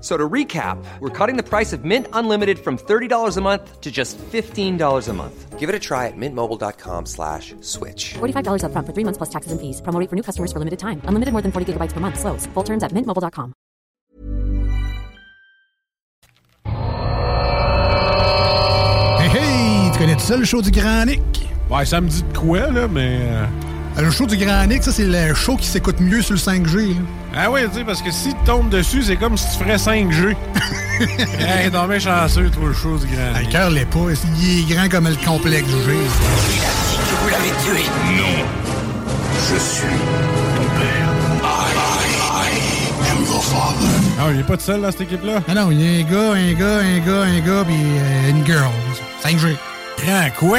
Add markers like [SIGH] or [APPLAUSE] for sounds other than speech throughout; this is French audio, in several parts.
F- So to recap, we're cutting the price of Mint Unlimited from $30 a month to just $15 a month. Give it a try at mintmobile.com slash switch. $45 upfront for three months plus taxes and fees. Promo for new customers for limited time. Unlimited more than 40 gigabytes per month. Slows. Full terms at mintmobile.com. Hey hey, tu connais ça le show du Grand Nick? Ouais, ça me dit de quoi, là, mais. Euh, euh, Le show du Grand Nick, ça c'est le show qui s'écoute mieux sur le 5G. là. Ah ouais, tu sais, parce que si tu tombes dessus, c'est comme si tu ferais 5G. [LAUGHS] hey, non, mais chanceux, toi, le show du grand. Le cœur l'est pas, il est grand comme le complexe G. Vous l'avez tué Non. Je suis ton père. I, I am your father. Ah, il est pas tout seul dans cette équipe-là? Ah non, il y a un gars, un gars, un gars, un gars, puis euh, une girl. 5G. Grand quoi?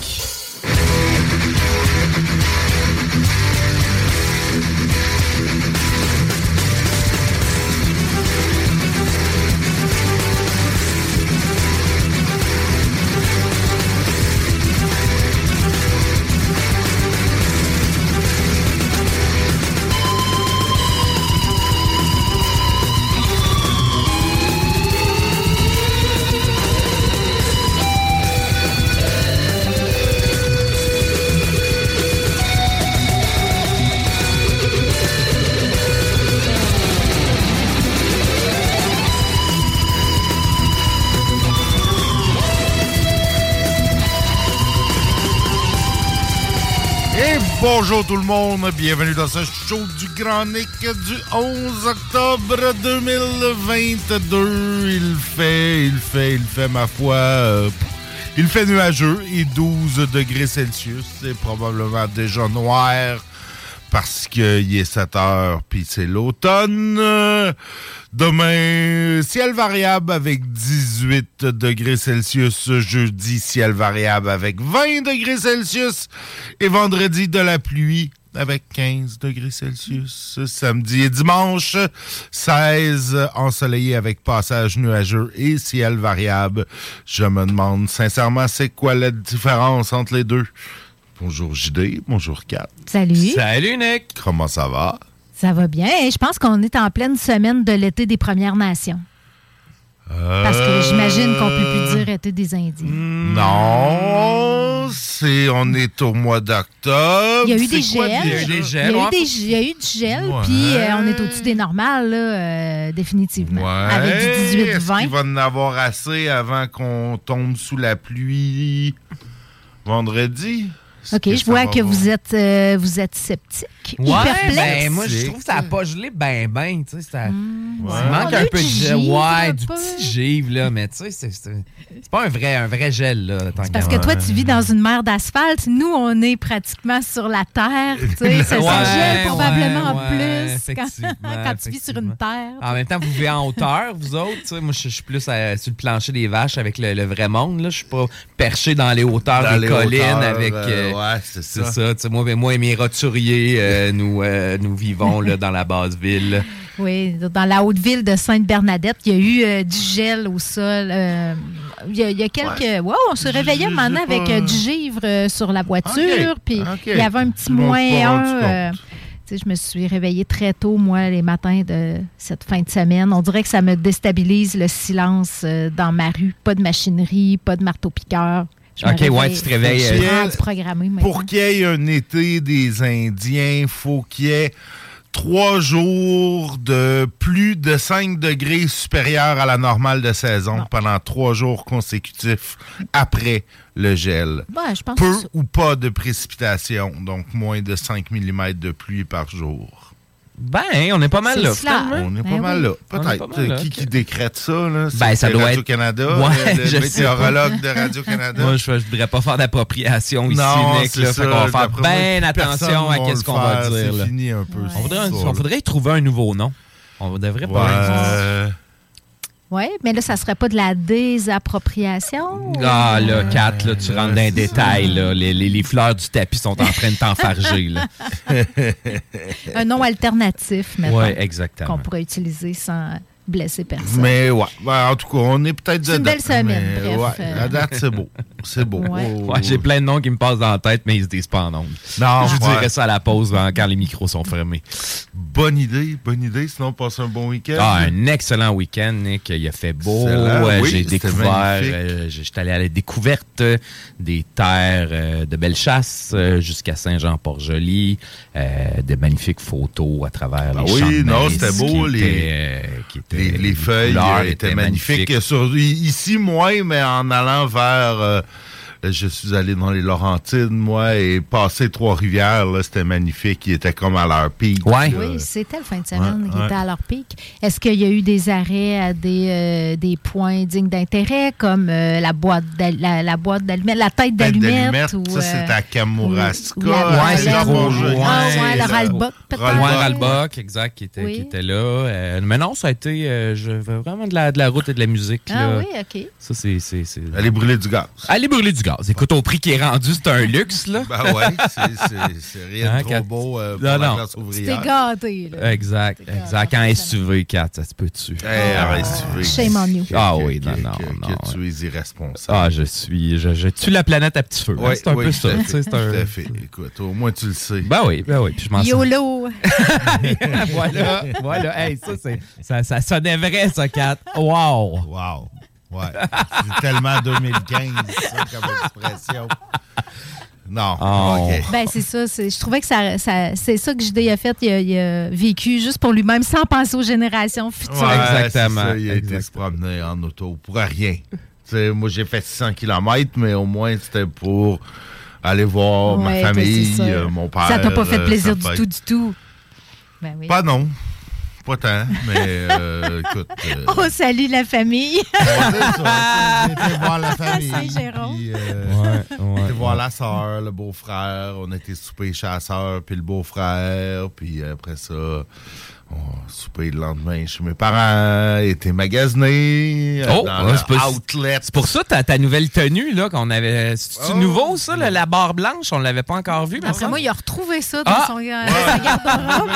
Bonjour tout le monde, bienvenue dans ce show du Grand Nick du 11 octobre 2022. Il fait, il fait, il fait ma foi, euh, il fait nuageux et 12 degrés Celsius. C'est probablement déjà noir parce qu'il est 7 heures puis c'est l'automne. Demain, ciel variable avec 18 degrés Celsius. Jeudi, ciel variable avec 20 degrés Celsius. Et vendredi, de la pluie avec 15 degrés Celsius. Samedi et dimanche, 16 ensoleillé avec passage nuageux et ciel variable. Je me demande sincèrement, c'est quoi la différence entre les deux? Bonjour JD, bonjour Kat. Salut. Salut, Nick. Comment ça va? Ça va bien. Et je pense qu'on est en pleine semaine de l'été des Premières Nations. Parce que j'imagine qu'on peut plus dire été des Indiens. Non, c'est on est au mois d'octobre. Il y a eu des gels? Il y a eu des Il y gels. a eu, ouais. des, il y a eu du gel, Ouais. puis euh, on est au-dessus des normales, là, euh, définitivement. Ouais. Avec du Est-ce 18-20. qu'il va en avoir assez avant qu'on tombe sous la pluie vendredi? OK, je vois que voir? vous êtes, euh, vous êtes sceptique. Ouais, perplexe. ben moi je trouve que ça n'a pas gelé ben ben, tu sais, ça il On manque a un eu peu de gel, ouais, du petit givre là, mais tu sais c'est pas un vrai un vrai gel là, tant Parce que toi, tu vis dans une mer d'asphalte. Nous, on est pratiquement sur la terre. Tu sais, ça, Ouais, gèle probablement ouais, plus ouais, quand, tu vis sur une terre. En même temps, vous vivez en hauteur, vous autres. tu sais. Moi, je je suis plus à- sur le plancher des vaches avec le, le vrai monde. Là. Je suis pas perché dans les hauteurs Dans des les collines hauteurs, avec. euh, euh, ouais, c'est ça. moi, ben, moi et mes roturiers, euh, [LAUGHS] nous, euh, nous vivons là, dans la basse ville. Oui, dans la haute ville de Sainte-Bernadette, il y a eu euh, du gel au sol. euh, il, y a, il y a quelques. Wow, on se réveillait maintenant avec euh, du givre euh, sur la voiture. Puis il y avait un petit m'en moins je me suis réveillée très tôt, moi, les matins de cette fin de semaine. On dirait que ça me déstabilise le silence dans ma rue. Pas de machinerie, pas de marteau-piqueur. Je Ok, ouais, tu te réveilles, Je suis euh. Pour qu'il y ait un été des Indiens, faut qu'il y ait trois jours de plus de 5 degrés supérieurs à la normale de saison pendant trois jours consécutifs après le gel. Ouais, je pense Peu que c'est ça. ou pas de précipitations, donc moins de 5 mm de pluie par jour. Ben, on est pas mal là. finalement. On est Ben pas mal oui. là. On est pas Peut-être. mal là, Qui, ok. qui décrète ça? Là? Ben, ça C'est doit être- Radio-Canada, Ouais, euh, [LAUGHS] je le météorologue de Radio-Canada. Moi, je ne voudrais pas faire d'appropriation ici, non, Nick. Là, ça. fait qu'on va faire bien attention à le qu'on va dire. là. C'est fini un peu. Ouais. cette On voudrait, on trouver un nouveau nom. On devrait pas. Ouais. Oui, mais là, ça serait pas de la désappropriation? Ah, ou- là, Kat, là, tu rentres dans les détails. Là. Les, les- les fleurs du tapis sont en train de t'enfarger. là. [LAUGHS] Un nom alternatif, maintenant, Oui, exactement. qu'on pourrait utiliser sans blesser personne. Mais ouais, Ben, en tout cas, on est peut-être C'est une dedans, belle semaine, mais bref. ouais, Euh. la date, c'est beau. C'est beau. Ouais. Oh. Ouais, J'ai plein de noms qui me passent dans la tête, mais ils se disent pas en ondes. Non, Je vous ouais. dirai ça à la pause hein, quand les micros sont fermés. Bonne idée, bonne idée. Sinon, passe un bon week-end. Ah, un excellent week-end, Nick. Il a fait beau. Euh, oui, J'ai découvert. euh, j'ai- J'étais allé à la découverte euh, des terres euh, de Bellechasse euh, jusqu'à Saint-Jean-Port-Joli. euh, de magnifiques photos à travers Ah les oui, champs de non, c'était beau, qui les- étaient, euh, qui étaient- Les, les feuilles euh, étaient magnifiques. Sur- ici, moins, mais en allant vers. Euh, je suis allé dans les Laurentides, moi, et passer Trois-Rivières, là, c'était magnifique. Il était comme à leur pic. Ouais. Oui, c'était le fin de semaine Ouais, qui ouais. était à leur pic. Est-ce qu'il y a eu des arrêts à des, euh, des points dignes d'intérêt, comme euh, la boîte la, la boîte d'allumettes, la tête ou, ça, euh, c'était à Kamouraska. ou la Ouais, Baleine. c'est trop loin. Ah, c'est. Ouais, Ralbock, exact, qui était, Oui. qui était là. Euh, mais non, ça a été euh, je veux vraiment de la, de la route et de la musique. Ah là. oui, OK. Ça, c'est. c'est- c'est- Aller brûler du gaz. Allez brûler du gaz. Écoute, au prix qui est rendu, c'est un luxe, là. Ben ouais, c'est- rien Hein, de trop quand- beau euh, pour Non, la non. classe C'était ouvrière. gâté, là. Exact, C'est grave, exact. En. SUV, 4, ça se peut-tu? Hey, arrête, tu veux. Shame on you. Que- Ah que- oui, que- non, non, que- non, Que tu es irresponsable. Ah, je suis. Je, je tue la planète à petit feu. hein, Ouais, c'est un oui, peu tout ça. fait, c'est un- Tout à fait. Écoute, au moins tu le sais. Ben oui, ben oui. Puis je. YOLO! [LAUGHS] voilà, voilà. Hey, ça, c'est, ça, ça sonnait vrai, ça, 4. Wow! Wow. Ouais. C'est tellement 2015, ça, comme expression. Non. Oh. OK. Ben, c'est ça. c'est- Je trouvais que ça, ça- c'est ça que JD a fait. Il a, il a vécu juste pour lui-même, sans penser aux générations futures. Ouais, Exactement, ça, il a été se promener en auto pour rien. Tu sais, moi, j'ai fait 600 km, mais au moins, c'était pour aller voir Ouais, ma ben, famille, euh, mon père. Ça t'a pas fait euh, plaisir du tout, du tout. Ben oui. Pas non. Pas tant, mais euh, [LAUGHS] écoute. euh, Oh, salut la famille! été voir la [LAUGHS] famille. Saint-Jérôme. euh, Ouais, On ouais. était voir la soeur, le beau-frère. On était souper chez la soeur, puis le beau-frère. Puis après ça, on soupé le lendemain chez mes parents. Était magasiné. Oh, dans ouais, le outlet. C'est pour ça ta, ta nouvelle tenue, là, qu'on avait. C'est Oh. nouveau, ça, là, la barre blanche? On l'avait pas encore vue. Après moi, il a retrouvé ça dans Ah! son, euh, sa garde-robe.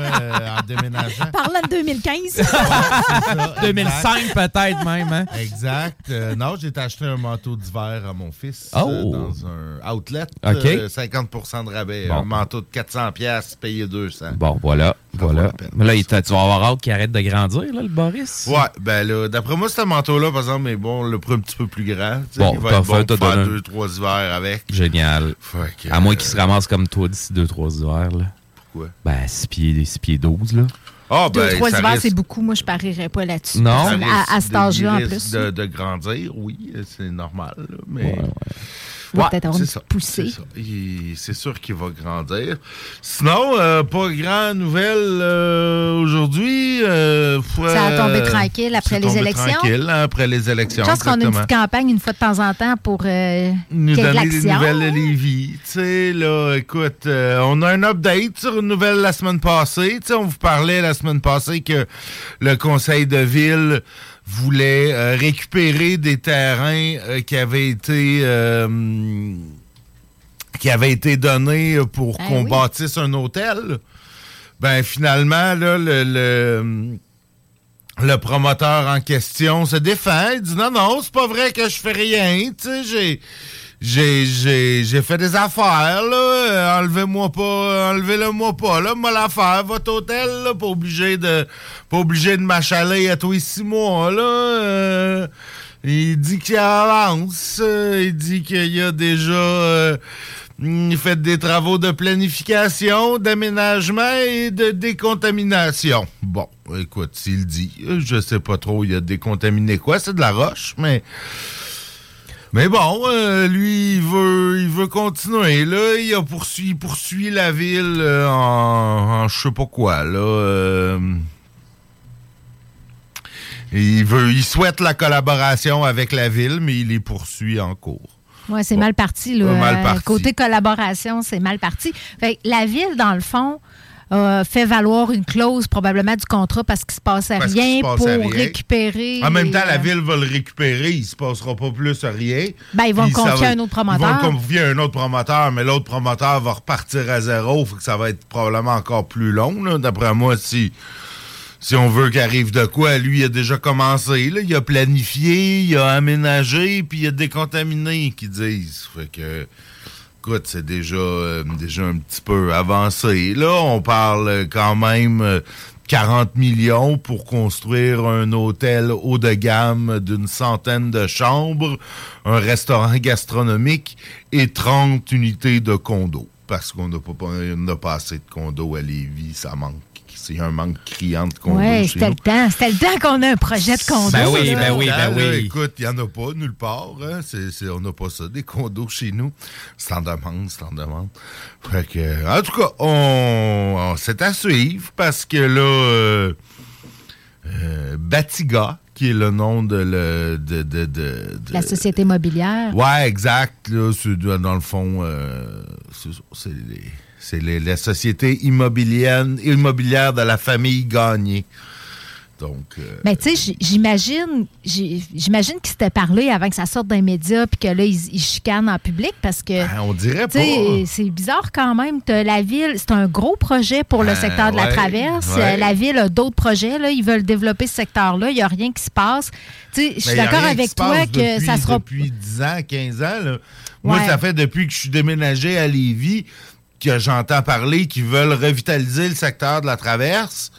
Euh, en déménageant. Parlant de 2015. Ouais, c'est ça, 2005, peut-être même, hein? Exact. Euh, non, j'ai acheté un manteau d'hiver à mon fils Oh. euh, dans un outlet. OK. euh, 50% de rabais. Bon. Un manteau de 400 pièces payé 200. Bon, voilà, vaut voilà. Mais là, il tu vas avoir hâte qu'il arrête de grandir, là, le Boris? Ouais, ben là, d'après moi, ce manteau-là, par exemple, mais bon, le prend un petit peu plus grand. Bon, il va être bon pour faire donné deux, trois hivers avec. Génial. Que, À moins euh, qu'il se ramasse comme toi d'ici 2-3 hivers, là. Pourquoi? Ben, 6 pieds, 6 pieds 12, là. Ah, Deux, ben, trois ça hivers, risque- c'est beaucoup. Moi, je parierais pas là-dessus. Non. À, à cet de- âge-là, en il plus. De, de grandir, oui, c'est normal. là, mais Ouais, ouais. Il va Ouais, peut-être avoir une ça, poussée. C'est sûr qu'il va grandir. Sinon, euh, pas grand nouvelle euh, aujourd'hui. euh, Ça a tombé tranquille après les élections? Tranquille, hein, après les élections. Je pense qu'on a une petite campagne une fois de temps en temps pour nous donner des nouvelles de Lévis. Tu sais, là, écoute, on a un update sur une nouvelle la semaine passée. Tu sais, on vous parlait la semaine passée que le conseil de ville voulait euh, récupérer des terrains euh, qui avaient été euh, qui avaient été donnés pour Ben qu'on oui. bâtisse un hôtel. Ben finalement, là, le, le le promoteur en question se défend. Il dit non, non, c'est pas vrai que je fais rien. Tu sais, j'ai. J'ai, fait des affaires, là. Enlevez-moi pas, enlevez-le-moi pas, là. Moi, l'affaire, votre hôtel, là. Pas obligé de, pas obligé de m'achaler à tous les six mois, là. Euh, il dit qu'il avance. euh, il dit qu'il y a déjà, euh, hum, faites des travaux de planification, d'aménagement et de décontamination. Bon, écoute, s'il dit, je sais pas trop, il a décontaminé quoi? C'est de la roche, mais... Mais bon, euh, lui, il veut, il veut continuer. Là, il, a poursuit, il poursuit la ville euh, en, en je sais pas quoi. Là, euh, il veut, il souhaite la collaboration avec la ville, mais il les poursuit en cours. Oui, c'est mal parti. Là. Ouais, mal parti. Côté collaboration, c'est mal parti. Fait la ville, dans le fond, a fait valoir une clause probablement du contrat parce qu'il se passait Parce rien se pour rien. récupérer. En même temps, la euh, ville va le récupérer, il se passera pas plus rien. Ben, ils vont le confier va- à un autre Ils vont promoteur. le confier à un autre promoteur, mais l'autre promoteur va repartir à zéro. Fait que ça va être probablement encore plus long, d'après moi, si, si on veut qu'il arrive de quoi. Lui, il a déjà commencé. Là. Il a planifié, il a aménagé, puis il a décontaminé, qu'ils disent. Fait que... C'est déjà, euh, déjà un petit peu avancé. Là, on parle euh, quand même euh, 40 millions pour construire un hôtel haut de gamme d'une centaine de chambres, un restaurant gastronomique et 30 unités de condos. Parce qu'on n'a pas, pas assez de condos à Lévis, ça manque. C'est un manque criant de condos Oui, chez c'était le temps. C'était le temps qu'on ait un projet de condo. Ben oui, ben oui, ben Là, oui. écoute, il n'y en a pas nulle part. Hein. On n'a pas ça, des condos chez nous. C'est en demande, c'est en demande. Fait que, en tout cas, on, on- c'est à suivre parce que là, euh, euh, Batiga, qui est le nom de, le, de, de, de- de- La société immobilière. Ouais, exact. Là, dans le fond, euh, c'est les- c'est la société immobilière, immobilière de la famille Gagné. Donc, euh, Mais tu sais, j'imagine, j'imagine qu'ils s'étaient parlé avant que ça sorte d'un média puis que là, ils, ils chicanent en public parce que. ben, on dirait pas. c'est bizarre quand même. La ville, c'est un gros projet pour le Ben, secteur de la traverse. ouais. La ville a d'autres projets. Là. Ils veulent développer ce secteur-là. Il n'y a rien qui se passe. Tu sais, Je suis Ben, d'accord avec toi que depuis, ça sera. Depuis 10 ans, 15 ans, là. Moi, ça fait depuis que je suis déménagé à Lévis que j'entends parler qu'ils veulent revitaliser le secteur de la traverse.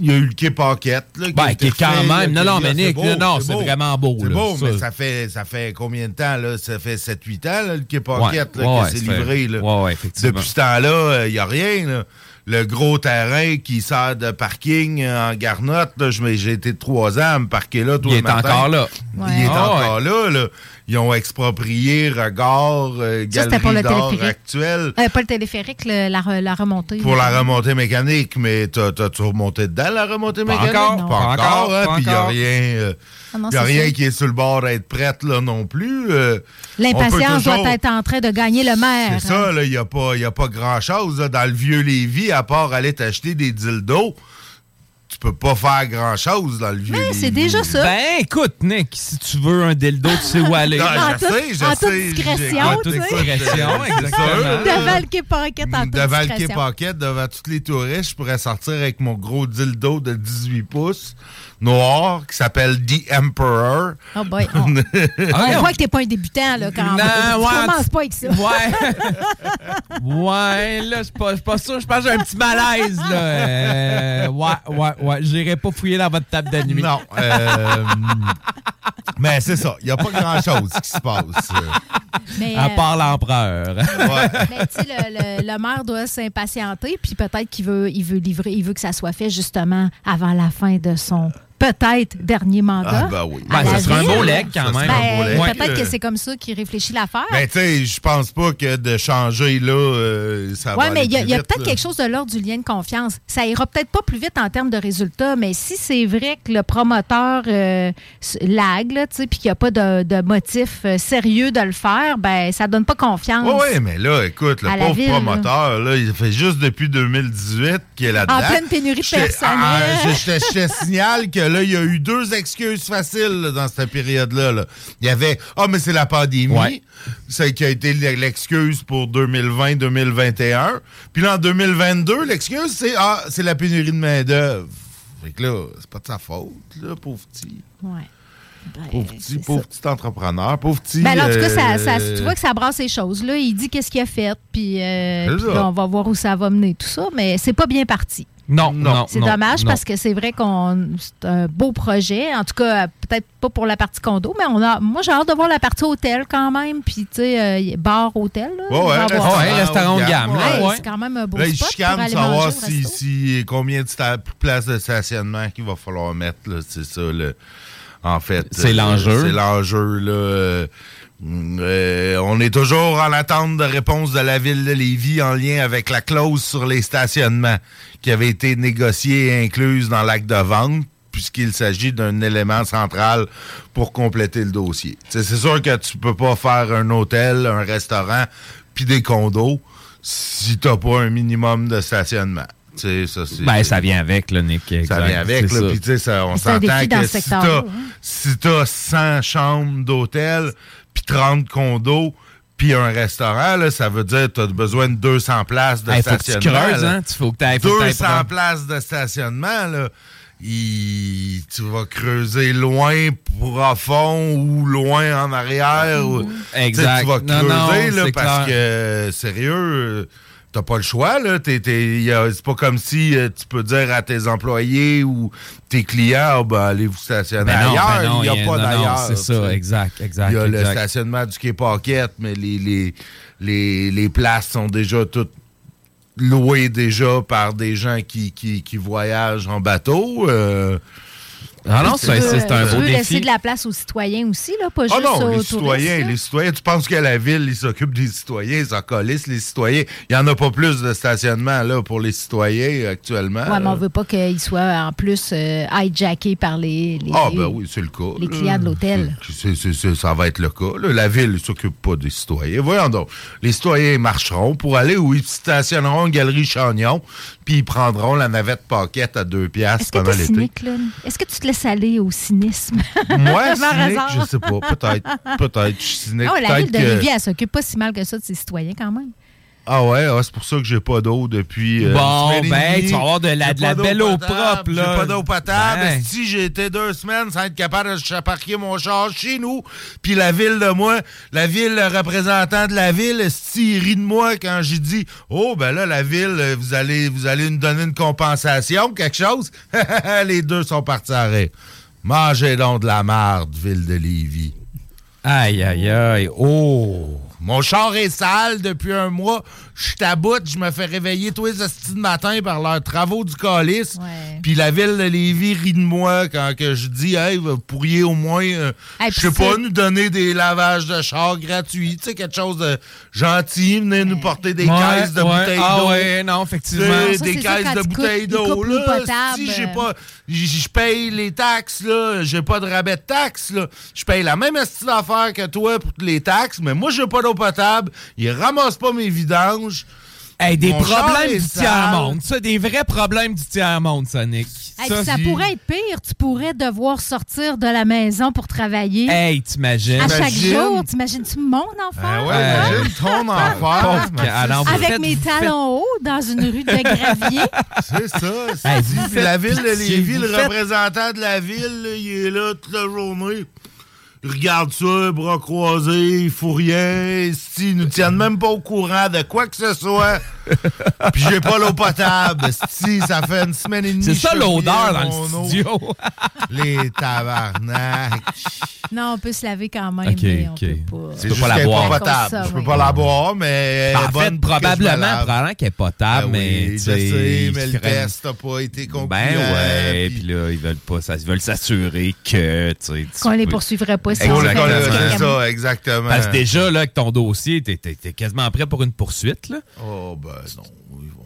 Il y a eu le quai Paquette. Là, qui Ben, qui est quand là, même- non, qui- non, mais Nick, beau, non, non, c'est vraiment beau, C'est beau, ça. mais ça fait, ça fait combien de temps? Là? Ça fait 7-8 ans, là, le quai Paquette, Ouais, là, ouais, que c'est ça fait- livré. Là. ouais, ouais, effectivement. Depuis ce temps-là, il n'y a rien. là. Le gros terrain qui sert de parking en garnotte, j'ai été trois ans à me parquer là tous Il les est matins. encore là. Ouais. Il est Ah, encore là, là. Ils ont exproprié Regard, euh, Ça, Galerie téléphérique. actuelle Euh, pas le téléphérique, le- la, re- la remontée. pour la remontée mécanique, mais t'as- t'as-tu remonté dedans, la remontée Pas mécanique? encore, Pas pas encore, hein, puis il n'y a rien, euh, Ah non, y a rien ça. qui est sur le bord d'être prête là non plus. euh, L'impatience toujours- doit être en train de gagner le maire. C'est ça, là, il n'y a pas, y a pas grand-chose dans le vieux Lévis, à part aller t'acheter des dildos. Tu peux pas faire grand-chose dans le vieux Mais c'est déjà ça. Ben, écoute, Nick, si tu veux un dildo, tu sais où [LAUGHS] aller. Ah, En je toute- sais, je en toute sais, discrétion, sais. écoute, Discrétion, exactement. Devant le quai Paquette en toute Devant le quai devant tous les touristes, je pourrais sortir avec mon gros dildo de 18 pouces noir qui s'appelle The Emperor. Oh boy. On, [LAUGHS] on Ah, voit que t'es pas un débutant, là, quand même. Non, Tu ouais, commences tu- pas avec ça. Ouais. [LAUGHS] ouais, là, je suis pas, je suis pas sûr. Je pense que j'ai un petit malaise, là. Euh, ouais, ouais, ouais. J'irai pas fouiller dans votre table de nuit. Non. euh, mais c'est ça. Il n'y a pas grand-chose qui se passe. Mais, À euh, part l'empereur. [LAUGHS] Ouais. mais tu sais, le, le- le maire doit s'impatienter, puis peut-être qu'il veut, il veut livrer, il veut que ça soit fait justement avant la fin de son peut-être dernier mandat. Ah, ben oui. Ben, ça serait un beau leg quand même. Ben. Ouais. peut-être Euh, que c'est comme ça qu'il réfléchit l'affaire. Ben, tu sais, je pense pas que de changer, là, euh, ça va Oui, mais il y a, peut-être quelque chose de l'ordre du lien de confiance. Ça ira peut-être pas plus vite en termes de résultats, mais si c'est vrai que le promoteur euh, lag, là, tu sais, puis qu'il n'y a pas de, de motif euh, sérieux de le faire, ben ça donne pas confiance. Oui, mais là, écoute, le pauvre ville, promoteur, là, il fait juste depuis 2018 qu'il est là-dedans. En pleine pénurie de personnel. ah, je te signale que là, il y a eu deux excuses faciles là, dans cette période-là. là. Il y avait Ah, mais c'est la pandémie. Ouais. C'est qui a été l'excuse pour 2020-2021. Puis là, en 2022, l'excuse, c'est Ah, c'est la pénurie de main-d'œuvre. Fait que là, c'est pas de sa faute, là, pauvre petit. Ouais. Ben, Pauvre petit, pauvre entrepreneur, pauvre petit. Ben, là, en tout cas, ça, euh, ça- tu vois que ça brasse les choses. Là, il dit qu'est-ce qu'il a fait, puis, euh, puis là, on va voir où ça va mener tout ça, mais c'est pas bien parti. Non, non. C'est dommage parce que c'est vrai qu'on c'est un beau projet. En tout cas, peut-être pas pour la partie condo, mais on a. Moi, j'ai hâte de voir la partie hôtel quand même. Puis, tu sais, euh, bar hôtel. Là, Ouais, ouais, restaurant ça. Ouais, restaurant haut de gamme. gamme, là, Ouais, ouais. C'est quand même un beau Là, spot pour aller savoir manger au si, resto. si- combien de places de stationnement qu'il va falloir mettre. là. C'est ça, le, en fait. C'est euh, l'enjeu. C'est l'enjeu. là. Euh, on est toujours en attente de réponse de la ville de Lévis en lien avec la clause sur les stationnements qui avait été négociée et incluse dans l'acte de vente puisqu'il s'agit d'un élément central pour compléter le dossier. T'sais, C'est sûr que tu peux pas faire un hôtel, un restaurant, puis des condos si t'as pas un minimum de stationnement. Ça, c'est- Ben, ça vient avec, là, Nick. ça vient avec, C'est là, ça. puis tu sais, ça- on s'entend que ce si t'as hein. si t'as 100 chambres d'hôtel, 30 condos, puis un restaurant, là, ça veut dire que t'as besoin de 200 places de Hey, faut que tu stationnement. creuses, hein? Tu faut que t'ailles- faut que t'ailles 200 prendre- places de stationnement, là. il- tu vas creuser loin, profond ou loin en arrière. ou- tu Exact. Tu vas creuser non, là, parce clair. que, sérieux, euh, t'as pas le choix. là. C'est pas comme si euh, tu peux dire à tes employés ou tes clients, Ah, ben, allez vous stationner Ben non, ailleurs. ben non, Il n'y a y a- pas d'ailleurs. c'est ça, exact, exact, Il y a le stationnement du quai Paquette, mais les, les, les, les places sont déjà toutes louées déjà par des gens qui, qui, qui voyagent en bateau. euh, Ah non, c'est un beau veux laisser défi. de la place aux citoyens aussi, là, pas Ah juste non, aux les touristes, citoyens, là? les citoyens, tu penses que la ville, ils s'occupent des citoyens, ils colissent, les citoyens. Il n'y en a pas plus de stationnement là, pour les citoyens actuellement. Ouais, mais on là. veut pas qu'ils soient en plus euh, hijackés par les, les, Ah, ben oui, c'est le cas. les clients de l'hôtel. Ça va être le cas. là. La ville ne s'occupe pas des citoyens. Voyons donc. Les citoyens marcheront pour aller où ils stationneront une galerie Chagnon, puis ils prendront la navette paquette à deux piastres Est-ce que pendant l'été. cynique, là? Est-ce que tu te laisses aller au cynisme? Moi, [LAUGHS] cynique, je sais pas. Peut-être. Peut-être. Je suis cynique. Ah, la ville de elle s'occupe pas si mal que ça de ses citoyens quand même. Ah ouais, ah, c'est pour ça que j'ai pas d'eau depuis. euh, Bon, ben, demie. tu vas avoir de la- de belle eau propre, là. J'ai pas d'eau potable. Ben. Si j'ai été deux semaines sans être capable de parquer mon char chez nous, puis la ville de moi, la ville, le représentant de la ville, si rit de moi quand j'ai dit, oh ben là la ville, vous allez, vous allez nous donner une compensation, quelque chose. [LAUGHS] Les deux sont partis à arrêt. Mangez donc de la marde, ville de Lévis. Aïe, aïe, aïe. Oh! Mon char est sale depuis un mois. Je suis à bout. Je me fais réveiller tous les hosties de matin par leurs travaux du calice. Ouais. Puis la ville de Lévis rit de moi quand que je dis Hey, vous pourriez au moins, euh, Hey, je sais pas, nous donner des lavages de char gratuits. Tu sais, quelque chose de gentil. Venez nous porter des Ouais, caisses de ouais. bouteilles Ah d'eau. ouais, non, effectivement. Ça, des caisses de bouteilles d'eau. Si j'ai pas, je paye les taxes, là. J'ai pas de rabais de taxes, là. Je paye la même astuce d'affaires que toi pour les taxes, mais moi, j'ai pas d'eau potable. Ils ramassent pas mes vidanges. Hey, des Mon problèmes du tiers-monde. Ça, des vrais problèmes du tiers-monde, Sonic. Hey, ça, pourrait être pire. Tu pourrais devoir sortir de la maison pour travailler. Hey, t'imagines? à chaque imagine. jour, t'imagines-tu mon enfer? Ah ouais, Ouais. imagine ton [LAUGHS] alors, vous Avec faites- mes talons hauts dans une rue de gravier. [LAUGHS] C'est ça. c'est Hey, dit. la ville de Lévis, le faites- représentant de la ville, là, il est là toute la journée. Regarde ça, bras croisés, il fout rien. Ils nous tiennent même pas au courant de quoi que ce soit. [LAUGHS] Puis j'ai pas l'eau potable. Si, ça fait une semaine et demie. C'est ça l'odeur dans le eau. studio. [LAUGHS] Les tabarnak. Non, on peut se laver quand même, Ok, mais on ok. peut pas. C'est juste pas la boire. pas potable. Je peux pas la boire, mais en fait, probablement, probablement qu'elle est potable, Ben mais. je sais, mais le test n'a pas été concluant. Ben ouais, puis- puis là, ils veulent pas, ça, ils veulent s'assurer que, tu sais, tu Qu'on les poursuivrait pas si Exactement. on fait Voilà, un c'est ça, exactement. Parce que déjà, là, avec ton dossier, t'es quasiment prêt pour une poursuite, là. Oh, ben non. ils vont-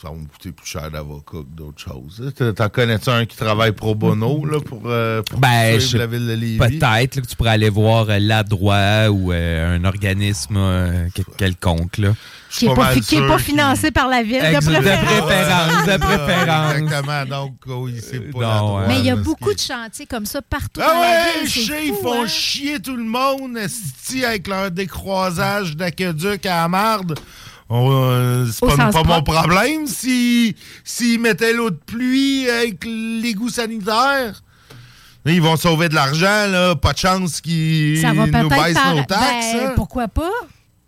Ça va me coûter plus cher d'avocat que d'autres choses. T'en- connais-tu un qui travaille pro bono là, pour, euh, pour Ben, je- la ville de Lévis? Peut-être là, que tu pourrais aller voir euh, la droit ou euh, un organisme euh, quel- quelconque, là. Qui n'est pas, qui est pas financé par la ville, de préférence. de Ah, préférence. Exactement, donc oui, c'est pas Non, la droite, ouais. Mais il y a beaucoup de chantiers comme ça partout Ah dans la ouais, ville. ils font hein? chier tout le monde, avec leur décroisage d'aqueduc à la marde. Euh, c'est Au pas, mon problème s'ils s'ils mettaient l'eau de pluie avec l'égout sanitaire. Là, Ils vont sauver de l'argent, là. Pas de chance qu'ils nous baissent par... nos taxes. Ben, hein. pourquoi pas?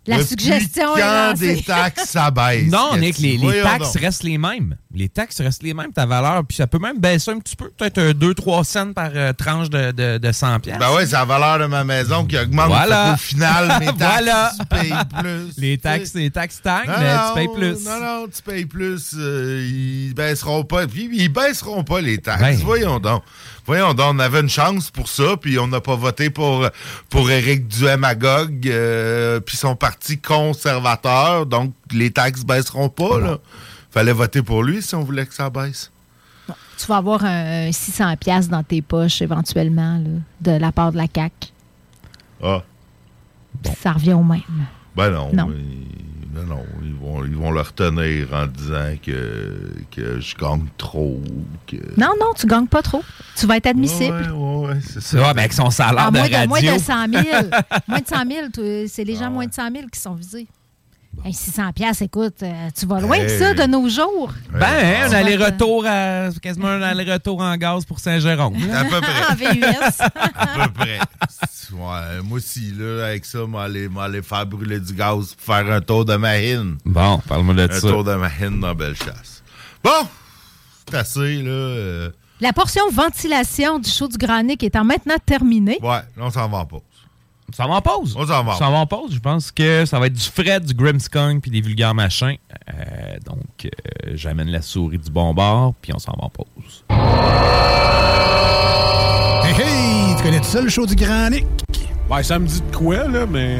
La Depuis suggestion est quand lancée. des taxes, ça baisse. Non, Nick, les, taxes donc. restent les mêmes. Les taxes restent les mêmes, ta valeur. Puis ça peut même baisser un petit peu, peut-être 2-3 cents par euh, tranche de, de, de 100 pièces. Ben ouais, c'est la valeur de ma maison qui augmente. Voilà. Au final, [LAUGHS] mes taxes, Voilà. tu payes plus. les taxes, les taxes stagnent, Non, mais non, tu payes plus. Non, non, tu payes plus. euh, ils baisseront pas. Puis ils baisseront pas les taxes. Ben. Voyons donc. Voyons donc, on avait une chance pour ça, puis on n'a pas voté pour, pour Éric Duhamagog, euh, puis son parti conservateur, donc les taxes baisseront pas, là. Fallait voter pour lui si on voulait que ça baisse. Tu vas avoir un 600 pièces dans tes poches éventuellement là, de la part de la CAQ. Ah, Ça revient au même. ben non. Non. ils- ben non, ils vont, ils vont le retenir en disant que, que je gagne trop. Que... Non, non, tu gagnes pas trop. Tu vas être admissible. Ouais, ouais, ouais, c'est ça. Ouais, ben avec son salaire À de moins de, radio. [LAUGHS] moins de 100 000. moins de 100 000, tu- c'est les gens moins de 100 000 qui sont visés. Hey, 600 pièces, écoute, euh, tu vas loin de Hey. ça de nos jours. Ben, hein, un vas aller-retour à. Quasiment un aller-retour en gaz pour Saint-Jérôme. [LAUGHS] À peu près. En VUS. [LAUGHS] à peu près. Ouais, moi aussi, là, avec ça, m'aller m'aller faire brûler du gaz pour faire un tour de mahine. Bon, parle-moi de Un ça. tour de mahine dans Bellechasse. Bon, c'est assez, là. euh, La portion ventilation du show du Granic étant maintenant terminée. ouais, là, on s'en va pause. Ça va en pause. On s'en va. Ça va en pause. Je pense que ça va être du Fred, du Grimmskunk puis des vulgaires machins. Euh, donc, euh, j'amène la souris du bon bord, puis on s'en va en pause. Hey, hey, tu connais tout ça, le show du Grand Nick? Ben, ça me dit de quoi, là, mais.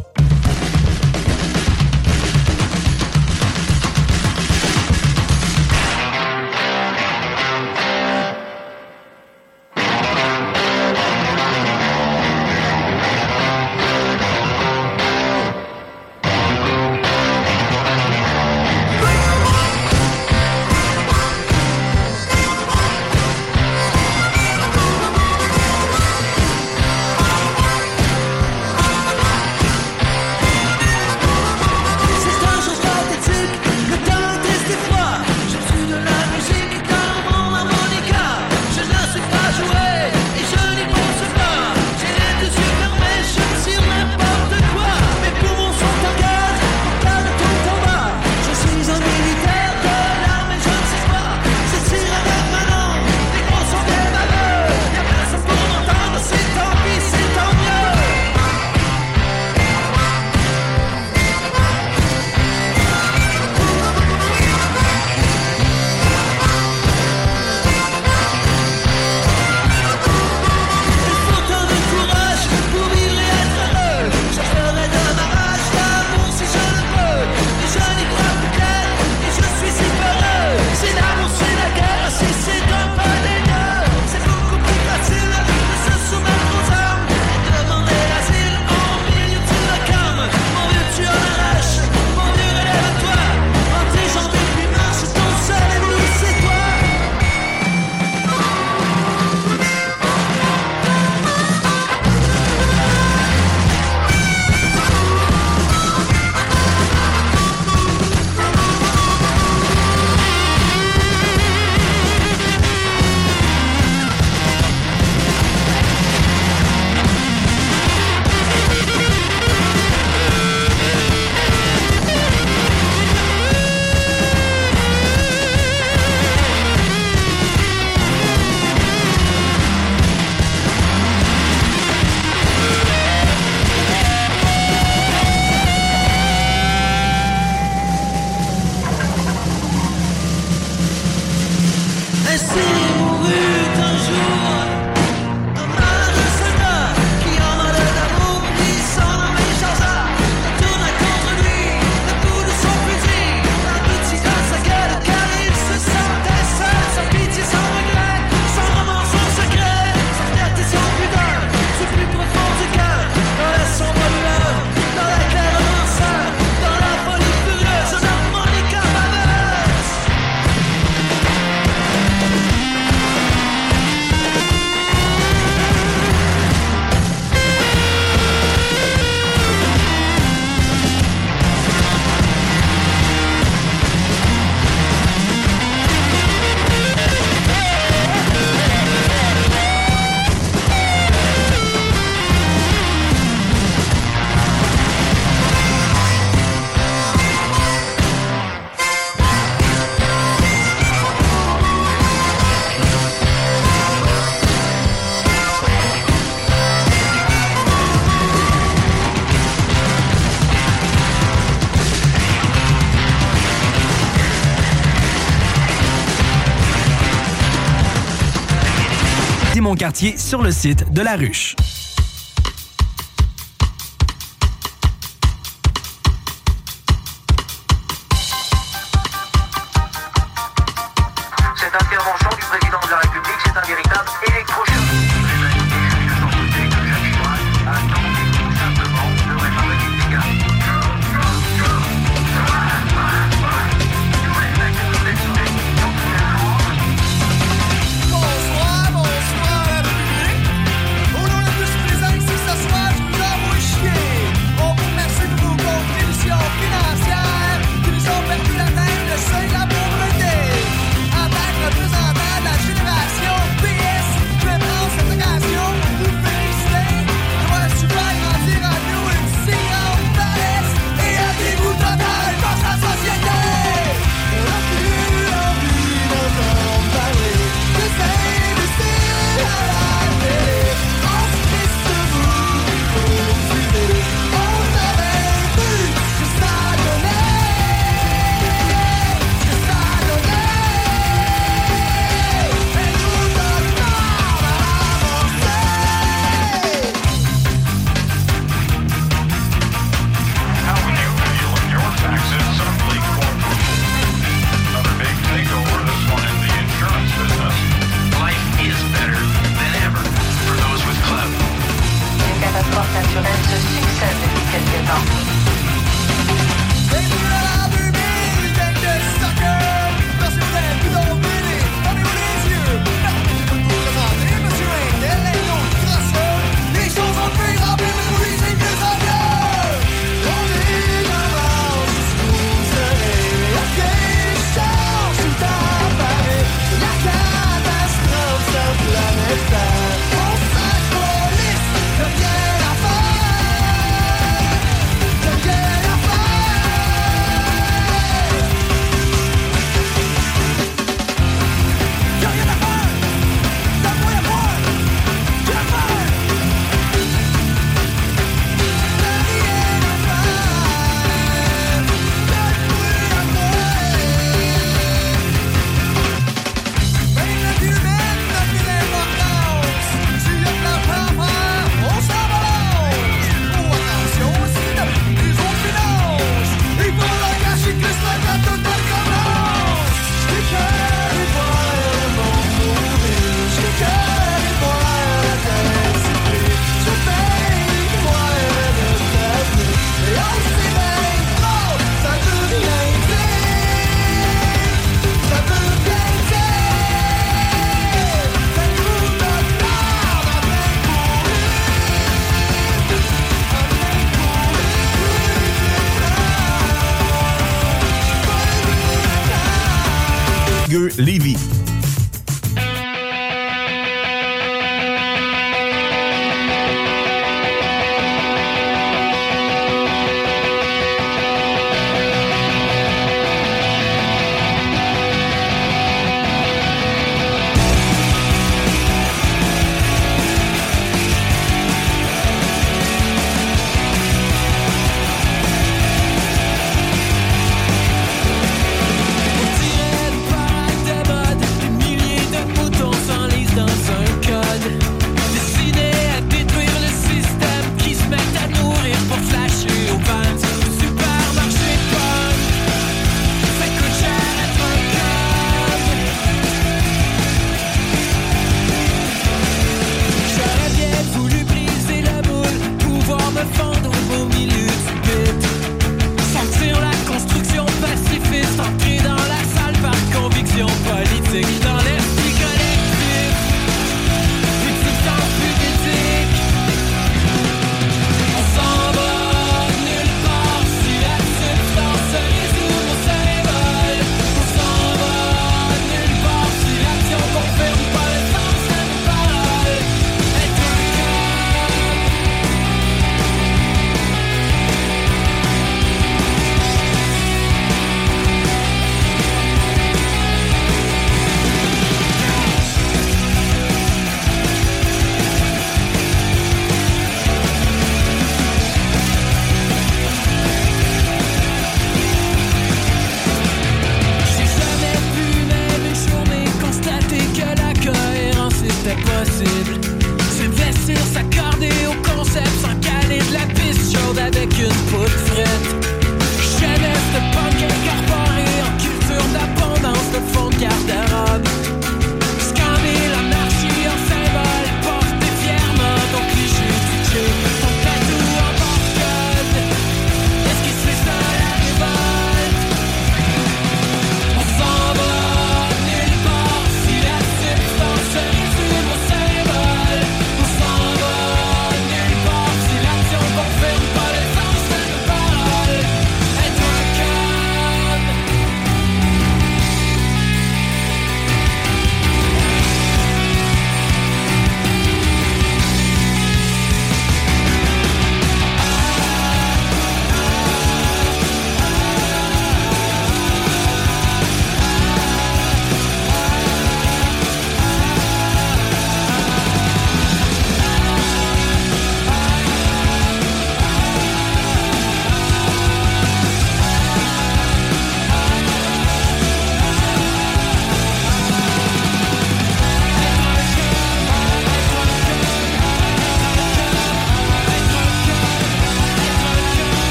Sur le site de La Ruche.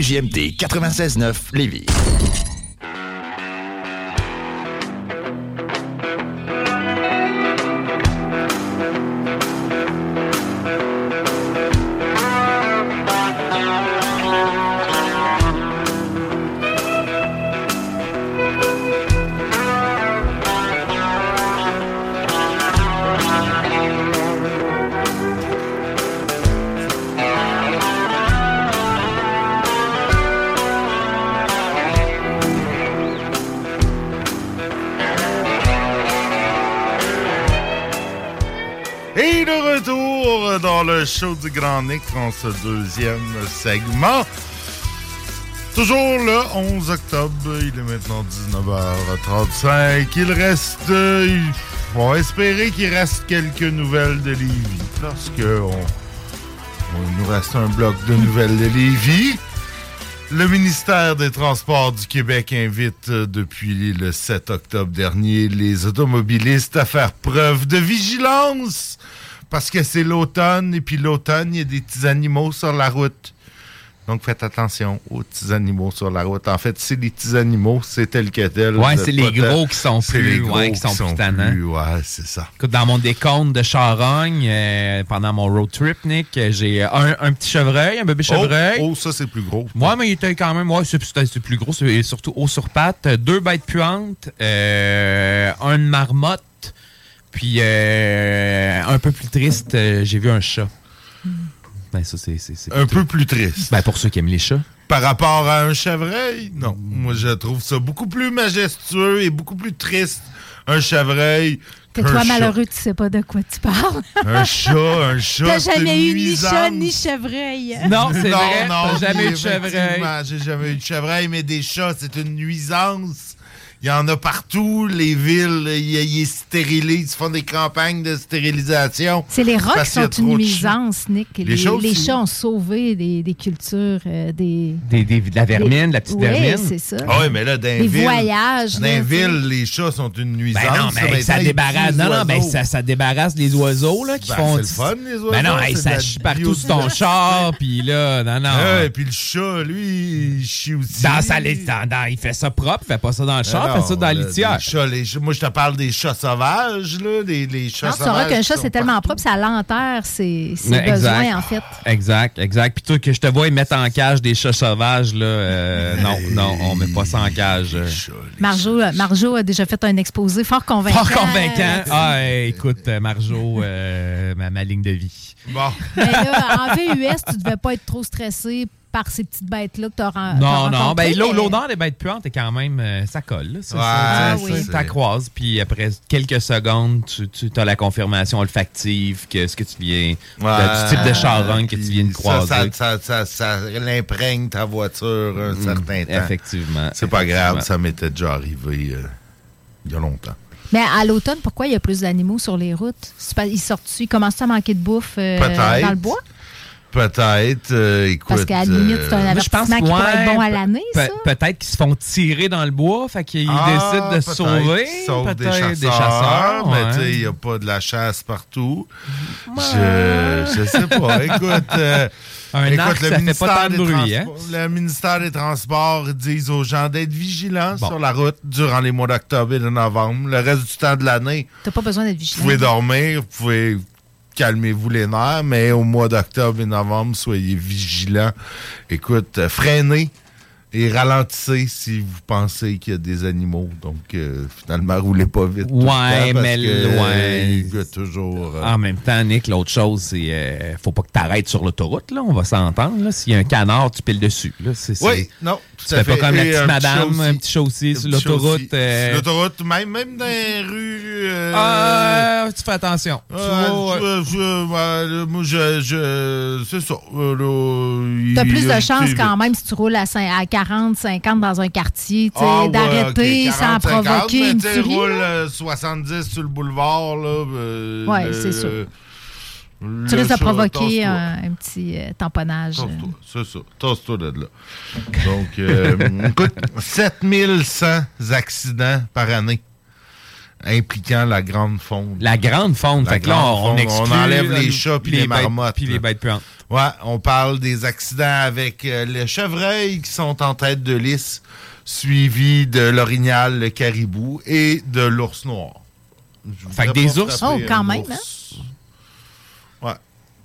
CJMD 96.9 Lévis. Show du Grand Nick en ce deuxième segment. Toujours le 11 octobre, il est maintenant 19h35. Il reste, on va espérer qu'il reste quelques nouvelles de Lévis. Lorsque on, on- nous reste un bloc de nouvelles de Lévis. Le ministère des Transports du Québec invite euh, depuis le 7 octobre dernier les automobilistes à faire preuve de vigilance parce que c'est l'automne et puis l'automne, il y a des petits animaux sur la route. Donc faites attention aux petits animaux sur la route. En fait, c'est les petits animaux, c'est tel que tel. Ouais, c'est les gros qui sont plus- ouais, qui sont plus tannants. plus- Ouais, c'est ça. Écoute, dans mon décompte de charogne, euh, pendant mon road trip, Nick, euh, j'ai un, un petit chevreuil, un bébé chevreuil. Oh, oh, ça c'est plus gros. Moi, mais il était quand même, ouais, c'est plus gros, surtout haut sur pattes. Deux bêtes puantes, euh, un marmotte, puis euh, un peu plus triste, euh, j'ai vu un chat. Ben, ça, c'est. c'est- c'est Un peu plus triste. Ben, pour ceux qui aiment les chats. Par rapport à un chevreuil, non. Moi, je trouve ça beaucoup plus majestueux et beaucoup plus triste, un chevreuil. Que qu'un toi, chat. malheureux, tu sais pas de quoi tu parles. Un chat, un [LAUGHS] chat. T'as c'est jamais une eu ni nuisance. chat ni chevreuil. Non, c'est vrai, t'as jamais eu de effectivement, J'ai jamais eu de chevreuil, mais des chats, c'est une nuisance. Il y en a partout, les villes, ils, stérilisent, ils font des campagnes de stérilisation. C'est les rats qui sont une nuisance, Nick. Les Les, chats les aussi. chats ont sauvé des, des cultures, euh, des... Des, des- de la vermine, de la petite Oui, vermine. c'est ça. Ah oui, mais là, dans les Des villes- voyages, Dans les villes, les chats sont une nuisance. Ben non, mais ça débarrasse. Non, les non, ben oiseaux. ça, ça débarrasse les oiseaux là, qui Ben, font. c'est le fun, les oiseaux, Ben non, hey, ça chie partout sur ton char, puis là, non, non. Et puis le chat, lui, il chie aussi. Dans sa lit- dans- dans- il fait ça propre, il fait pas ça dans le char, ça dans la litière. les chats, les chats- moi, je te parle des chats sauvages, là. Les, les chats Non, tu sauvages. sauras qu'un chat, c'est tellement propre, ça l'enterre ses, ses exact. besoins, en fait. Exact, exact. Puis toi, que je te vois, ils mettent en cage des chats sauvages, là. euh, non, non, on met pas ça en cage. euh. Marjo, euh, Marjo a déjà fait un exposé fort convaincant. Fort convaincant. Ah, hey, écoute, euh, Marjo, euh, ma, ma ligne de vie. Bon. Mais là, en VUS, tu devais pas être trop stressé par ces petites bêtes-là que tu as Non, non, ben l'odeur des bêtes puantes est quand même. euh, ça colle, là. Ça, Ouais, ça, oui. ça, ça croise, puis après quelques secondes, tu, tu as la confirmation olfactive que ce que tu viens. Ouais, du type de charogne que tu viens de croiser. Ça, ça, ça, ça, ça l'imprègne ta voiture un Mm, certain temps. effectivement, C'est pas grave, ça m'était déjà arrivé euh, il y a longtemps. Mais à l'automne, pourquoi il y a plus d'animaux sur les routes? C'est pas- Ils sortent ils commencent à manquer de bouffe euh, Peut-être. dans le bois? Peut-être, euh, écoute. Parce qu'à la limite, c'est un euh, avertissement qui pourrait être bon à l'année, ça? Peut-être qu'ils se font tirer dans le bois, fait qu'ils Ah, décident de se sauver. sauvent des chasseurs, mais tu sais, il n'y a pas de la chasse partout. Je, je sais pas. [LAUGHS] Écoute, euh, Un écoute, arc, le ça fait ministère pas tant de des bruit, hein? Transports- Le ministère des Transports disent aux gens d'être vigilants sur la route durant les mois d'octobre et de novembre. Le reste du temps de l'année, T'as pas besoin d'être vous vigilant. pouvez dormir, vous pouvez calmez-vous les nerfs, mais au mois d'octobre et novembre, soyez vigilants. Écoute, euh, freinez et ralentissez si vous pensez qu'il y a des animaux. Donc, euh, finalement, roulez pas vite. tout le Ouais, temps parce mais que, le- ouais. il y a toujours. euh, En même temps, Nick, l'autre chose, c'est euh, faut pas que tu arrêtes sur l'autoroute, là. On va s'entendre. là. S'il y a un canard, tu piles dessus. Là. Oui, non, Tu tout fais pas comme la Et petite un madame, un petit sur l'autoroute. chaussée. euh, Sur L'autoroute, même, même dans les rues. euh, Ah, tu fais attention. Tu vois, je- c'est ça. T'as plus de il- quand même si tu roules à, cin- à 40, 50 dans un quartier, Ah, ouais, d'arrêter ok, sans 40, 50, provoquer mais une roule là. euh, 70 sur le boulevard, là. euh, c'est sûr. le Tu risques de provoquer un, un petit euh, tamponnage. Tasse-toi, c'est ça. Tasse-toi de là. Donc, euh, [LAUGHS] écoute, 7100 accidents par année. Impliquant la grande faune. La grande faune. La Fait que là, on, on enlève les chats puis les, marmottes. Puis les bêtes puantes. Ouais, on parle des accidents avec euh, les chevreuils qui sont en tête de liste, suivi de l'orignal, le caribou et de l'ours noir. Fait que des ours? Oh, quand même, ours.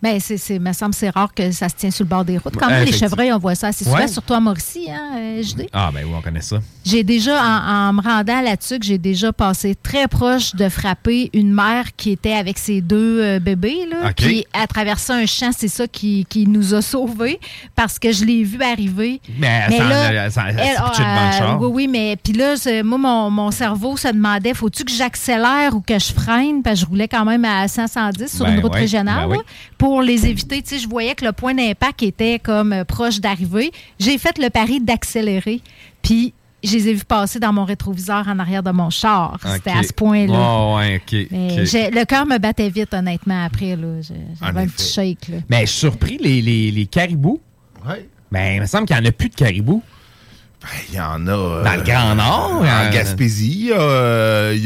Ben, c'est, c'est, me semble que c'est rare que ça se tient sur le bord des routes. Quand même, les chevreuils, on voit ça assez souvent, Ouais. surtout à Mauricie, hein, euh, JD. Ah, ben oui, on connaît ça. J'ai déjà, en, en me rendant là-dessus, que j'ai déjà passé très proche de frapper une mère qui était avec ses deux euh, bébés. Là, OK. Puis, à traverser un champ, c'est ça qui, qui nous a sauvés parce que je l'ai vu arriver. Mais, Mais là, Elle, euh, char. oui, oui, mais puis là, moi, mon, mon cerveau se demandait, faut-tu que j'accélère ou que je freine? Parce que je roulais quand même à 100, 110 sur Ben une route ouais, régionale ben oui. pour les éviter. Tu sais, je voyais que le point d'impact était comme euh, proche d'arriver. J'ai fait le pari d'accélérer, puis je les ai vus passer dans mon rétroviseur en arrière de mon char. C'était à ce point-là. Oh, ouais, le cœur me battait vite, honnêtement, après. J'avais un petit shake. Là. Mais je suis surpris, les, les, les caribous. Ouais. Ben, il me semble qu'il n'y en a plus de caribous. Il y en a. euh, Dans le Grand Nord, En euh, Gaspésie, euh, il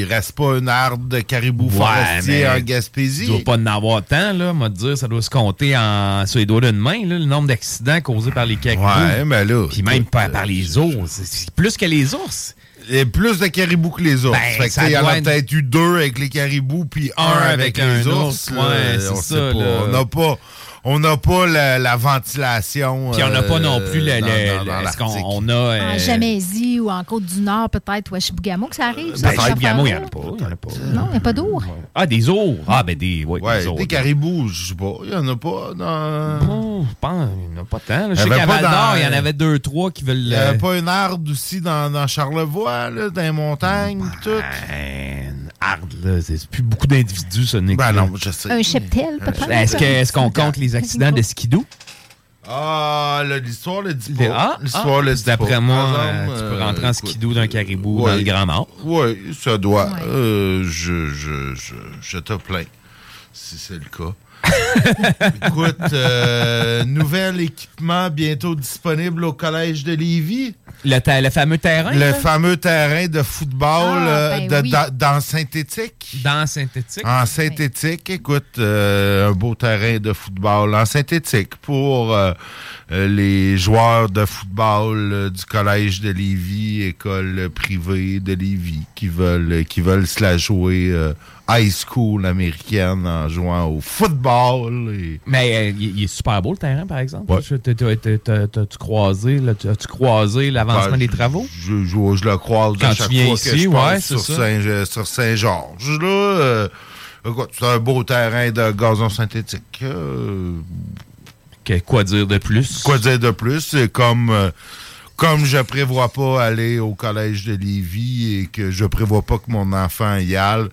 il reste pas une arde de caribou forestier en Gaspésie. Il doit pas en avoir tant, là. Moi, te dire, ça doit se compter en, sur les doigts d'une main, là, le nombre d'accidents causés par les caribous. Ouais, mais là. Puis même par, par les ours. C'est- C'est plus que les ours. Il y a plus de caribous que les ours. Ben, Fait que, il y en a être- peut-être eu deux avec les caribous, puis un, Un avec, avec les un ours. ours, ouais, c'est ça, pas. là. On n'a pas, on n'a pas la, la ventilation. Puis on n'a pas non euh, plus le. dans- le- dans- dans le- Est-ce qu'on l'Arctique. on a. euh, En Jamaisie ou en Côte-du-Nord, peut-être, ou à Chibougamau, que ça arrive. ça, Ben, Chibougamau, il n'y en a pas. Il y en a pas. Non, il n'y a pas d'ours. Ah, des ours. Ah, ben des. Ouais, Ouais, des ours. des caribous, je sais pas. Il n'y en a pas dans. Oh, je pense, il n'y en a pas tant. là. Il y Je sais qu'à il y en avait deux, trois qui veulent. Il n'y euh, avait pas une arde aussi dans, dans Charlevoix, là, dans les montagnes, pis tout. Ben, arde, là. C'est plus beaucoup d'individus, ce n'est Ben non, je sais. Un cheptel, peut-être. Est-ce que- est-ce qu'on compte les accidents de skidoo? Ah, l'histoire le dit pas. Ah, L'histoire ah, le dit D'après moi, Par euh, exemple, tu peux euh, rentrer en skidoo d'un caribou ouais. dans le Grand Nord. Oui, ça doit. Euh, je, je, je, je te plains, si c'est le cas. Écoute, euh, nouvel équipement bientôt disponible au Collège de Lévis. Le, ta- le fameux terrain? Le là? fameux terrain de football Ah, euh, ben de- oui. dans, dans synthétique. Dans synthétique. En synthétique, écoute, euh, un beau terrain de football en synthétique pour les joueurs de football euh, du Collège de Lévis, école privée de Lévis, qui veulent, qui veulent se la jouer euh, high school américaine en jouant au football. et- Mais euh, il, est super beau le terrain, par exemple. Ouais. T'as-tu croisé, croisé l'avancement Ben, des travaux? Je, je, je le croise Quand à tu chaque viens fois ici, que je ouais, sur. Saint- sur Saint-Georges. Là, euh, c'est un beau terrain de gazon synthétique. euh, quoi dire de plus? Quoi dire de plus? C'est comme, comme je prévois pas aller au collège de Lévis et que je prévois pas que mon enfant y aille,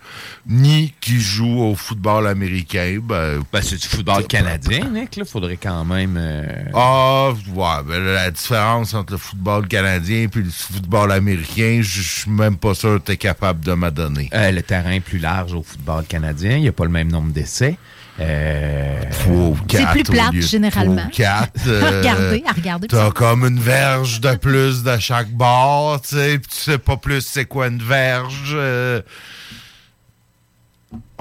ni qu'il joue au football américain, ben... Ben, c'est du football canadien, Nick. Là, faudrait quand même... euh, Ah, ouais, ben, la différence entre le football canadien et le football américain, je je suis même pas sûr que tu es capable de m'adonner. euh, le terrain est plus large au football canadien. Il n'y a pas le même nombre d'essais. Euh, C'est plus plate, généralement. Quatre, [LAUGHS] À regarder, à regarder. T'as comme une verge de plus de chaque bord, tu sais, pis tu sais pas plus c'est quoi une verge. euh.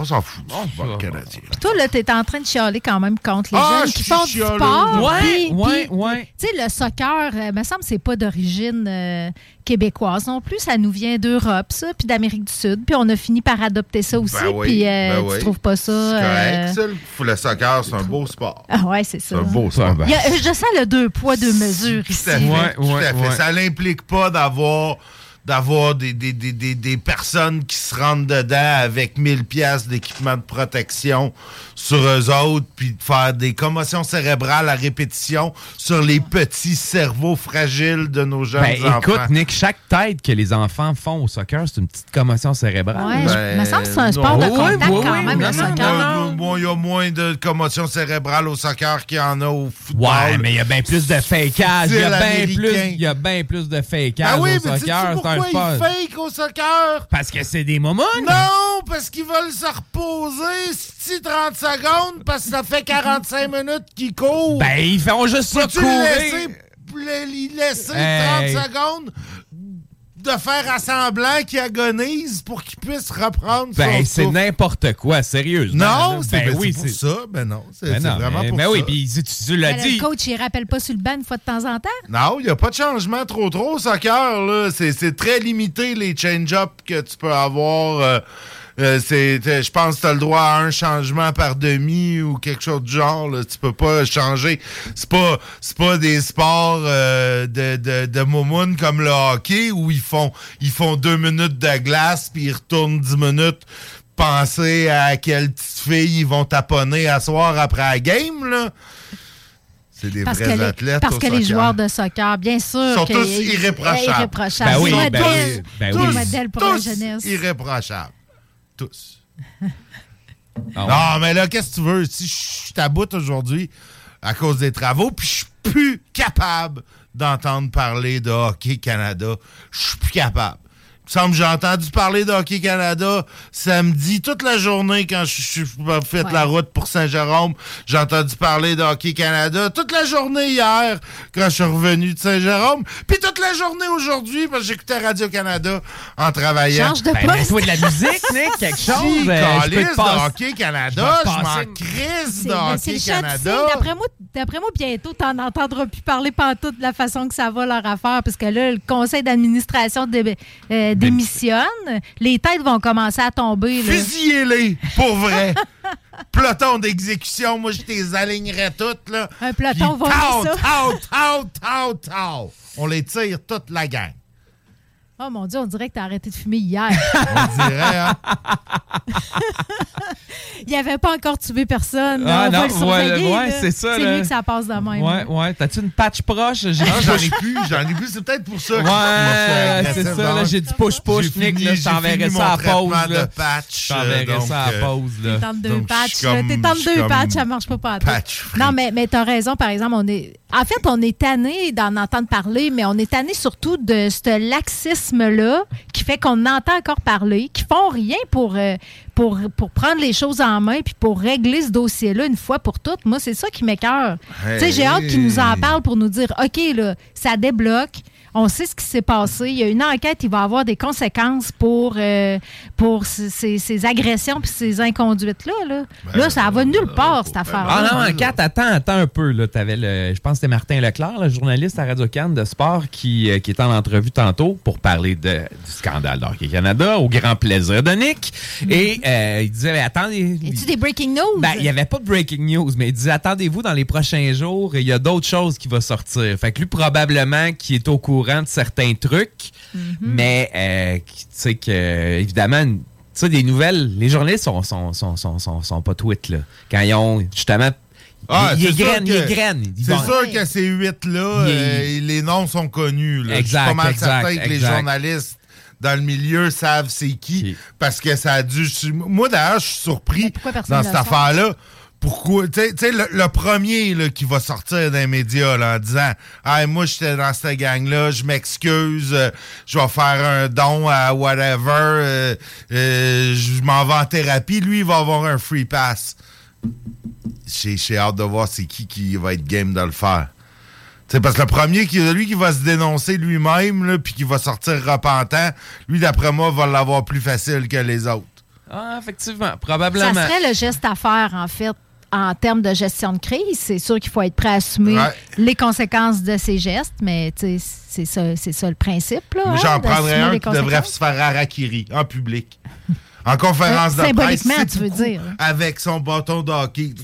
On s'en fout du football canadien. Puis toi, là, t'es en train de chialer quand même contre les Ah, jeunes je qui font du sport. Ouais, puis- ouais, puis- ouais. Tu sais, le soccer, euh, me semble que c'est pas d'origine euh, québécoise non plus. Ça nous vient d'Europe, ça, puis d'Amérique du Sud. Puis on a fini par adopter ça aussi. Ben oui, puis euh, ben tu oui. trouves pas ça... C'est correct, euh, ça. Le- soccer, c'est un beau sport. Ah ouais, c'est ça. C'est un beau sport. Il y a- je sens le deux poids, deux mesures ici. Tout à fait. Ouais, tout à fait. ouais. Ça n'implique pas d'avoir d'avoir des, des, des, des, personnes qui se rentrent dedans avec 1000 pièces d'équipement de protection sur eux autres, puis de faire des commotions cérébrales à répétition sur les petits cerveaux fragiles de nos jeunes Ben, enfants. écoute, Nick, chaque tête que les enfants font au soccer, c'est une petite commotion cérébrale. Ouais, je- me semble que c'est un sport non. de contact Oui, oui, quand oui, même, non, le soccer. Il y a moins de commotion cérébrale au soccer qu'il y en a au football. Ouais, mais il y a bien plus de fakeage. Il y a bien plus, il y a bien plus de fakeage Ah oui, au mais soccer. Pourquoi un ils fake au soccer? Parce que c'est des moments. Non, parce qu'ils veulent se reposer, si 30 secondes, parce que ça fait 45 minutes qu'ils courent. Ben, ils font juste ça Peux-tu courir. laisser, laisser Hey. 30 secondes de faire à semblant qu'il agonise pour qu'il puisse reprendre Ben, son c'est n'importe quoi, sérieusement. Non, c'est ben, ben, oui, pour ça. Ben non, c'est Ben vraiment mais- pour ben ça. oui, puis tu, tu l'as Mais dit. Le coach, il rappelle pas sur le banc une fois de temps en temps? Non, il n'y a pas de changement trop trop au soccer. là. C'est c'est très limité les change-up que tu peux avoir. euh, euh, c'est- je pense que tu as le droit à un changement par demi ou quelque chose du genre. Là. Tu peux pas changer. C'est pas, c'est pas des sports euh, de, de, de moumoune comme le hockey où ils font, ils font deux minutes de glace puis ils retournent dix minutes. Penser à quelle petite fille ils vont taponner à soir après la game. Là. C'est des Parce que, vrais les, athlètes. parce au que les joueurs de soccer, bien sûr. sont que- tous irréprochables. irréprochables. Ben oui, ben oui, ben tous oui. irréprochables. Tous. [LAUGHS] Ah ouais. Non, mais là, qu'est-ce que tu veux? Si je suis à bout aujourd'hui à cause des travaux, puis je suis plus capable d'entendre parler de Hockey Canada. Je suis plus capable. Semble j'ai entendu parler de Hockey Canada samedi toute la journée quand je suis fait Ouais. la route pour Saint-Jérôme. J'ai entendu parler de Hockey Canada toute la journée hier quand je suis revenu de Saint-Jérôme. Puis toute la journée aujourd'hui parce que j'écoutais Radio-Canada en travaillant. Change de Ben, poste. mets-toi de la musique, [LAUGHS] Nick, quelque chose. Si, euh, je peux te de Hockey Canada, je m'en crise de ben, c'est Hockey le chat de Canada. D'après moi, d'après moi, bientôt, tu n'en entendras plus parler pantoute de la façon que ça va leur affaire, parce que là, le conseil d'administration dé- euh, démissionne. Les têtes vont commencer à tomber. Fusillez-les, pour vrai. [LAUGHS] Peloton d'exécution, moi, je les alignerais toutes, là. Un peloton va. On les tire toute la gang. Oh mon Dieu, on dirait que tu as arrêté de fumer hier. [LAUGHS] On dirait, hein? [LAUGHS] Il avait pas encore tué personne. Ah, on va non, le surveiller. ouais, ouais, là. c'est ça, C'est mieux que ça passe de même. Ouais, ouais. T'as-tu une patch proche? J'ai Non, j'en ai plus, j'en ai plus. C'est peut-être pour ça que je suis Ouais, c'est ça. Là, j'ai du push-push, Nick. Là, je t'enverrai ça à pause. Là. de patch, Je t'enverrai euh, ça à donc, pause. Là. Tente deux patchs. T'es deux patchs, ça marche pas pas. Non, mais, mais t'as raison, par exemple, on est. En fait, on est tanné d'en entendre parler, mais on est tanné surtout de ce qui fait qu'on entend encore parler, qui font rien pour, euh, pour, pour prendre les choses en main puis pour régler ce dossier-là une fois pour toutes. Moi, c'est ça qui m'écœure. Hey. J'ai hâte qu'ils nous en parlent pour nous dire OK, là, ça débloque. On sait ce qui s'est passé. Il y a une enquête, il va avoir des conséquences pour, euh, pour ces, agressions puis ces inconduites-là. Là, là ça va nulle part, cette affaire Ah non, en 4, attends, attends un peu. Là. T'avais le, je pense que c'était Martin Leclerc, le journaliste à Radio-Can de sport, qui, euh, qui était en entrevue tantôt pour parler de, du scandale d'Hockey Canada, au grand plaisir de Nick. Et euh, il disait, attendez... Es-tu des breaking news? Ben, il n'y avait pas de breaking news, mais il disait attendez-vous dans les prochains jours, il y a d'autres choses qui vont sortir. Fait que lui, probablement, qui est au courant de certains trucs, mais euh, tu sais que, évidemment, tu sais, des nouvelles, les journalistes sont, sont, sont, sont, sont, sont pas tweets, là. Quand ils ont, justement, Ah, que- égrènent. Ils C'est sûr que ces huit-là, Il- euh, les noms sont connus. Là. Exact, Je suis pas mal exact, certain que les exact. journalistes dans le milieu savent c'est qui, parce que ça a dû... Moi, d'ailleurs, je suis surpris dans cette affaire-là. Pourquoi? Tu sais- le, le premier là, qui va sortir des médias là, en disant hey, moi, j'étais dans cette gang-là, je m'excuse, euh, je vais faire un don à whatever, euh, euh, je m'en vais en thérapie. Lui, il va avoir un free pass. J'ai j'ai hâte de voir c'est qui qui va être game de le faire. Tu sais, parce que le premier, qui, lui qui va se dénoncer lui-même, puis qui va sortir repentant, lui, d'après moi, va l'avoir plus facile que les autres. Ah, effectivement, Ça probablement. serait le geste à faire, en fait, en termes de gestion de crise. C'est sûr qu'il faut être prêt à assumer Ouais. les conséquences de ces gestes, mais c'est ça, c'est ça le principe. Là, hein, j'en d'assumer prendrais un qui devrait se faire harakiri en public. En conférence Euh, de presse. symboliquement, tu veux dire. Avec son bâton de hockey.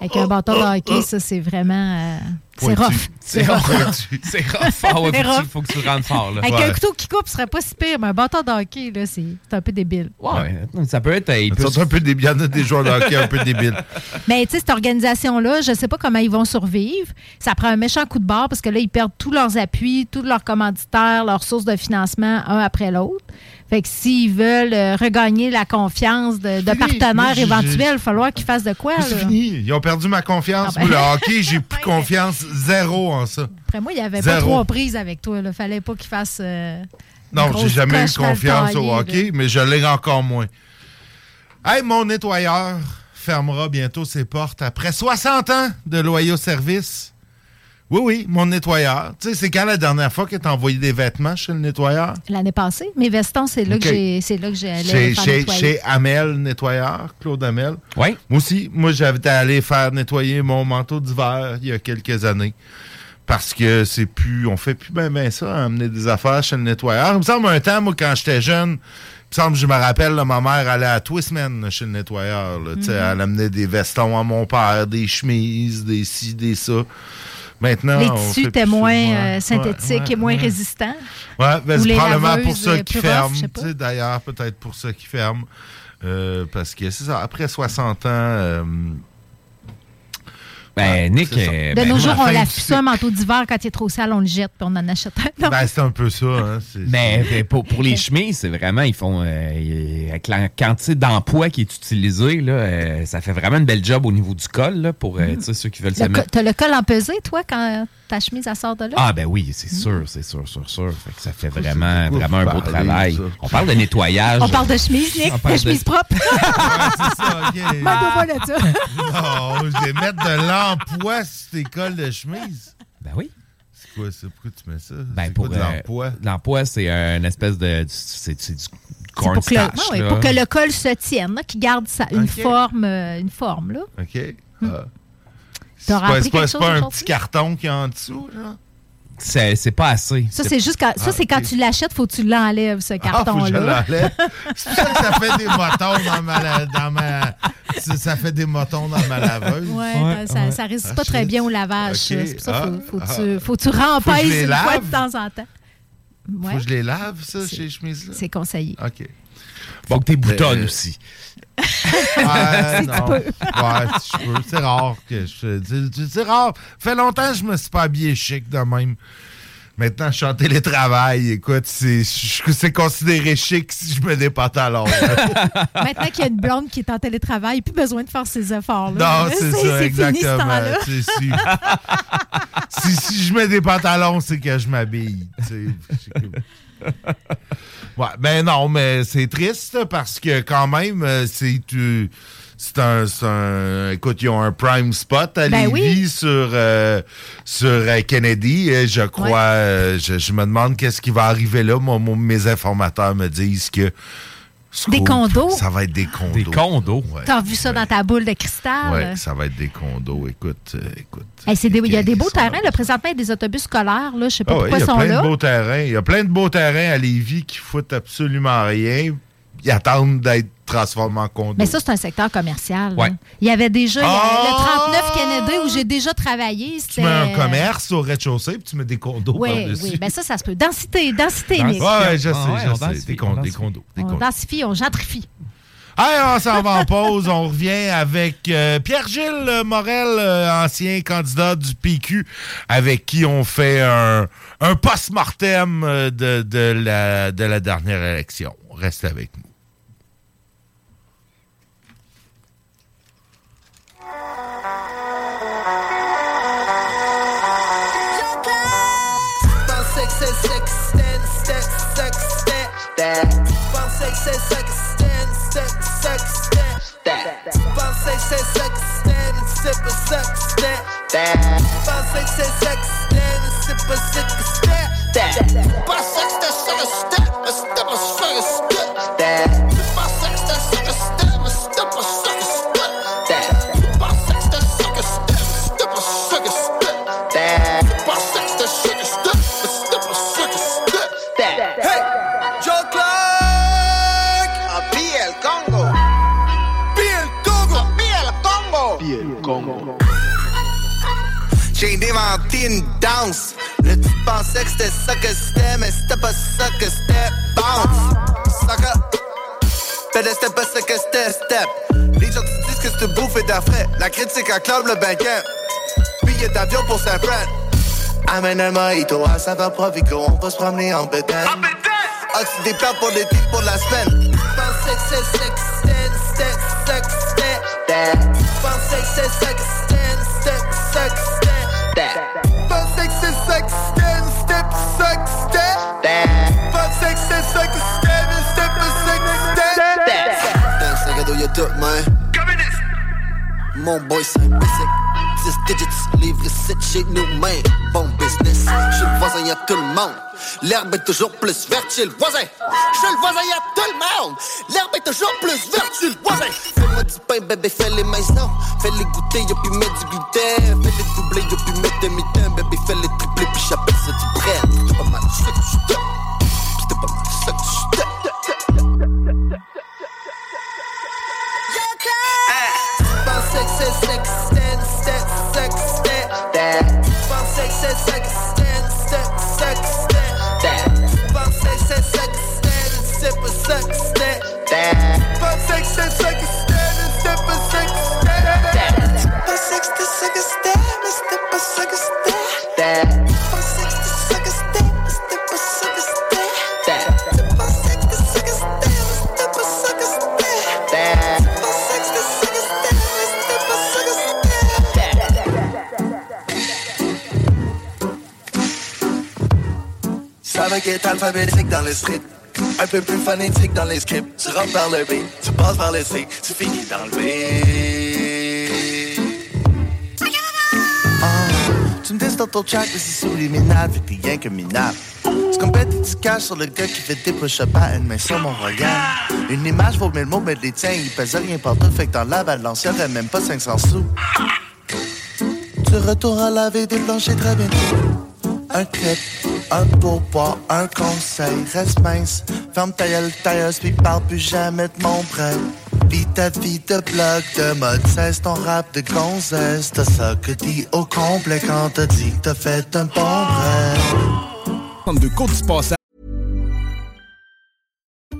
Avec un bâton de hockey, ça, c'est vraiment. euh, c'est rough. [LAUGHS] C'est rough. C'est rough. [LAUGHS] Ah ouais, C'est faut, que rough. tu, faut que tu rentres fort. Là. Avec Ouais. un couteau qui coupe, ce serait pas si pire, mais un bâton de hockey, là, c'est un peu débile. Ouais, ça peut être. il peut- un peu débile. Il y en a des joueurs de hockey un peu débiles. [LAUGHS] Mais tu sais, cette organisation-là, je sais pas comment ils vont survivre. Ça prend un méchant coup de barre parce que là, ils perdent tous leurs appuis, tous leurs commanditaires, leurs sources de financement, un après l'autre. Fait que s'ils veulent euh, regagner la confiance de, partenaires éventuels, il va falloir qu'ils fassent de quoi. C'est fini. Ils ont perdu ma confiance. Ah ben. Le hockey, j'ai [LAUGHS] plus confiance zéro en ça. Après moi, il n'y avait pas trois prises avec toi. Il fallait pas qu'ils fassent. euh, Non, j'ai jamais eu confiance au hockey, mais je l'ai encore moins. Hey, mon nettoyeur fermera bientôt ses portes après 60 ans de loyaux services. Oui, oui, mon nettoyeur. Tu sais, c'est quand la dernière fois que tu as envoyé des vêtements chez le nettoyeur? L'année passée, mes vestons, c'est là Ok. que j'ai, c'est là que j'ai allé Chez, faire chez, nettoyer. chez Amel Nettoyeur, Claude Amel. Oui. Moi aussi, moi j'avais allé faire nettoyer mon manteau d'hiver il y a quelques années. Parce que c'est plus. On fait plus bien ben ça, amener des affaires chez le nettoyeur. Il me semble un temps, moi, quand j'étais jeune, il me semble, je me rappelle, là, ma mère allait à Twistman chez le nettoyeur. là. Tu sais, Mhm. Elle amenait des vestons à mon père, des chemises, des ci, des ça. Maintenant, Les tissus étaient moins euh, synthétiques ouais, et moins ouais. résistants. Ouais, ben, c'est probablement pour ça euh, rough, ferment. D'ailleurs, peut-être pour ça qu'ils ferment. Euh, parce que c'est ça, après 60 ans. euh, Ben, Nick, euh, De ben, nos jours, on ça, un manteau d'hiver, quand il est trop sale, on le jette puis on en achète un. Ben, c'est un peu ça. Hein, Mais ben, pour, pour les chemises, c'est vraiment, ils font. euh, avec la quantité d'emploi qui est utilisée, là, euh, ça fait vraiment une belle job au niveau du col, là, pour euh, ceux qui veulent se Le co- mettre. T'as le col empesé, toi, quand ta chemise, elle sort de là? Ah ben oui, c'est sûr, c'est sûr, sûr, sûr. Fait que ça fait vraiment, de vraiment un beau travail. ça? On parle de nettoyage. On parle de chemise, Nick. On parle De chemise de- propre. [LAUGHS] c'est ça, OK. Pas ça. Non, je vais mettre de l'emploi sur tes cols de chemise. Ben oui. C'est quoi ça? Pourquoi tu mets ça? Ben c'est pour quoi de euh, l'emploi? L'emploi, c'est une espèce de. C'est du C'est pour, que le, ouais, pour que le col se tienne, qu'il garde sa- une forme, euh, une forme là. OK. Hmm. Ah. C'est pas, pas- un petit carton qui est en dessous, là? C'est c'est pas assez. Ça, c'est juste quand, ça, Ah, c'est quand ok. tu l'achètes, faut que tu l'enlèves, ce Ah, faut que je carton-là. l'enlève. C'est pour ça que ça fait des [LAUGHS] motons dans ma... Dans ma ça, ça fait des motons dans ma laveuse. Ouais, Ouais, ben, ça, ouais. ça résiste Ah, pas très bien au lavage. Ça. C'est pour ça Ah, qu'il faut, faut, ah. que tu, faut tu Faut les une fois de temps en temps. Faut Ouais, que je les lave, ça, C'est- chez chemises-là? c'est conseillé. OK. Faut que t'es boutonnes Euh, aussi. Ouais, [LAUGHS] Si tu non. peux. Ouais, si je peux. C'est rare que je. c'est- rare. fait longtemps que je me suis pas habillé chic de même. Maintenant, je suis en télétravail. Écoute, c'est considéré chic si je mets des pantalons. Maintenant qu'il y a une blonde qui est en télétravail, plus besoin de faire ses efforts. là. non, c'est ça, fini, ce exactement. Si, si, si je mets des pantalons, c'est que je m'habille. [LAUGHS] tu Ouais, ben non, mais c'est triste parce que quand même, euh, c'est euh, c'est un, un- Écoute, ils ont un prime spot à Ben Lévis oui. sur, euh, sur euh, Kennedy. Et je crois, Ouais. euh, je, je me demande qu'est-ce qui va arriver là. Moi, mes informateurs me disent que. Scoop, condos? Ça va être des condos. Des condos. Ouais. T'as vu ça dans ta boule de cristal? Ouais, ça va être des condos. Écoute, euh, écoute. Hey, des- il y a des beaux Ils sont terrains. Là, présentement, il y a des autobus scolaires. Là, je sais pas ouais, pourquoi il y ils a sont plein là. de beaux terrains. Il y a plein de beaux terrains à Lévis qui foutent absolument rien. Ils attendent d'être transformés en condos. Mais ça, c'est un secteur commercial. Ouais. Il y avait déjà il y a Ah! le 39 Kennedy où j'ai déjà travaillé. tu mets un commerce au rez-de-chaussée puis tu mets des condos Oui, par-dessus. oui. Ben ça, ça se peut. Densité, densité, Dans- Nick. Ouais, je sais, Ah ouais, je sais. densifie, Des, con- on des condos. Des On condos. densifie, on gentrifie. Hey, on s'en va en [LAUGHS] pause. On revient avec euh, Pierre-Gilles Morel, euh, ancien candidat du PQ, avec qui on fait un, un post-mortem euh, de, de, la, de la dernière élection. Reste avec nous. Pensais que c'est sex, stand, step, sex, step. Pensais que c'est sex, stand, step, sex, step. Pensais que c'est sex, stand, step, sex, step. Pensais que c'était sex, step, step, sex, step. Pensais que c'était sex, step, step, sex, step. Pensais que c'était sex, step, step, sex, step. Pensais que c'était sex, step, step, J'ai inventé une danse. Là, tu pensais que c'était ça que c'était, mais c'était pas ça que c'était. Bounce. Sucker. Fais le step, pas ça que c'était, step. Les gens te disent que c'est bouffé d'affrait. La critique acclame le banquet. Billet d'avion pour Saint-Fran. Amène un mojito à Santa Provico, on va se promener en bétail. Tu des plans pour l'été, pour la semaine. Pensais que c'est stand, step, sex, step. Pensais que c'est sex, step. Pensais que c'est sex, stand, step, sex, step. Pensais que c'est sex, stand, step, sex, step. Dans le sac à dos, y'a tout, man. Mon boy, c'est un basic. 10 digits, livre 7 chez nous, man. Bon business. Chez le voisin, y a tout le monde. L'herbe est toujours plus verte chez le voisin. Chez le voisin, y a tout le monde. L'herbe est toujours plus verte chez le voisin. Fais-moi du pain, bébé, fais les maisons. Fais les goûter, y'a puis mettre du gluten. Fais les doubler, y'a puis mettre des mitaines. Bébé, fais les tripler, puis j'appelle ça du ça que Pensais que c'est sex, stand, sex, sex, stand. Pensais que c'est sex, stand, c'est pas sex, stand. Pensais que c'est sex, stand, c'est pas sex, stand. Pensais que c'était sex, stand, mais c'était pas sex, stand. Pensais Va être alphabétique dans le street. Un peu plus phonétique dans les scripts. Tu rentres par le B, tu passes par le C, tu finis dans le B. Tu me dis dans ton track, mais c'est subliminal, que t'es rien que minable. Tu compètes et tu caches sur le gars qui fait des push-ups à une main sur mon regard. Une image vaut mille mots, mais les tiens, ils pèsent rien partout, fait que dans la balance, y'aurait même pas 500 sous. Tu retournes à laver des planchers très bientôt. Un clip, un pourboire, un conseil, reste mince. Ferme ta gueule, tailleuse, puis parle plus jamais de mon prêt. Vis ta vie de blog, de mode 16, ton rap de gonzesse. T'as ça que dit au complet quand t'as dit que t'as fait un bon rêve. De compte du.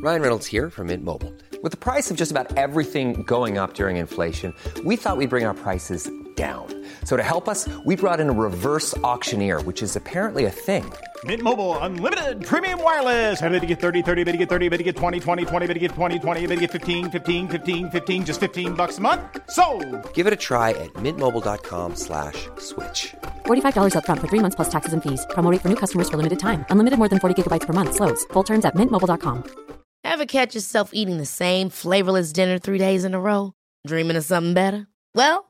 Ryan Reynolds here from Mint Mobile. With the price of just about everything going up during inflation, we thought we'd bring our prices down. So to help us, we brought in a reverse auctioneer, which is apparently a thing. Mint Mobile unlimited premium wireless. Ready to get 30, 30, bit to get 30, bit to get 20, 20, 20, bit to get 20, 20, bit to get 15, 15, 15, 15 just 15 bucks a month. So, Give it a try at mintmobile.com slash switch. $45 upfront for three months plus taxes and fees. Promo rate for new customers for limited time. Unlimited more than 40 gigabytes per month. Slows. Full terms at mintmobile.com. Ever catch yourself eating the same flavorless dinner three days in a row? Dreaming of something better? Well,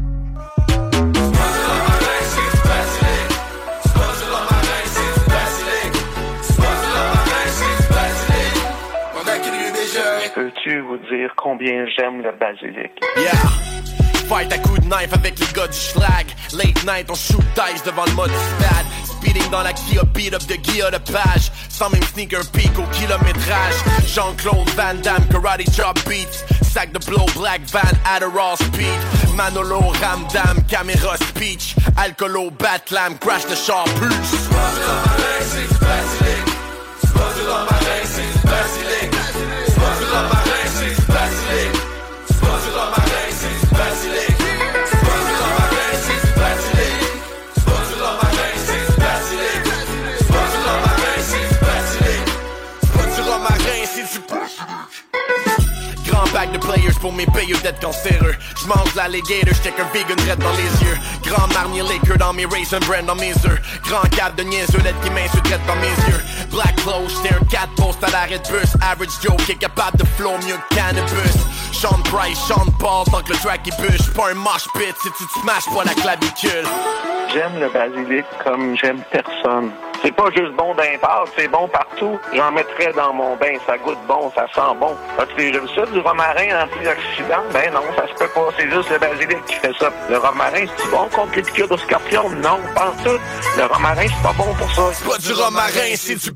Peux-tu vous dire combien j'aime le basilic? Yeah! Fight à coups de knife avec les gars du schlag. Late night, on shoot dice devant le mode spad. Speeding dans la Kia, beat up de Guilla de page. Sans même sneaker peak au kilométrage. Jean-Claude Van Damme, karate chop beats. Sac de blow, black van, Adderall speed. Manolo, Ramdam, caméra speech. Alcoolo, Batlam, crash the char plus. Pack de players pour mes payeux d'être cancéreux. J'mange l'alligator, j't'ai qu'un vegan red dans les yeux. Grand marnier liquor dans mes raisin brand dans mes œufs. Grand cap de niaiseux, lettre qui m'insulte dans mes yeux. Black clothes, j't'ai un 4 post à l'arrêt de bus. Average Joe qui est capable de flow mieux que cannabis. Sean Price, Sean Paul, tant que le track il bûche. Pas un mosh pit si tu te smashes pas la clavicule. J'aime le basilic comme j'aime personne. C'est pas juste bon part, c'est bon partout. J'en mettrais dans mon bain, ça goûte bon, ça sent bon. As-tu déjà vu ça, du romarin antioxydant? Ben non, ça se peut pas, c'est juste le basilic qui fait ça. Le romarin, c'est bon contre les piqûres de scorpion? Non, pas tout. Le romarin, c'est pas bon pour ça. C'est pas du romarin, c'est du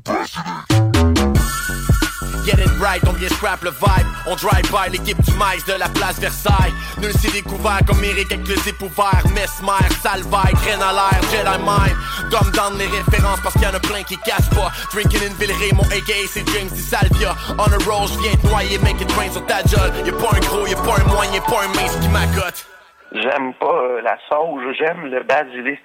Get it right, on vient scrap le vibe. On drive by l'équipe du maïs de la place Versailles. Nul s'est découvert comme Eric avec le zip ouvert. Mesmer, Salvaille, graine à l'air, Jedi Mind. Dumb down les références parce qu'il y en a plein qui cassent pas. Drinking in Villeray, mon aka c'est James Di Salvia. On a roll, j'viens te noyer, make it rain sur ta jolle. Y'a pas un gros, y'a pas un moyen, pas un mince qui m'accote. J'aime pas euh, la sauge, j'aime le basilic.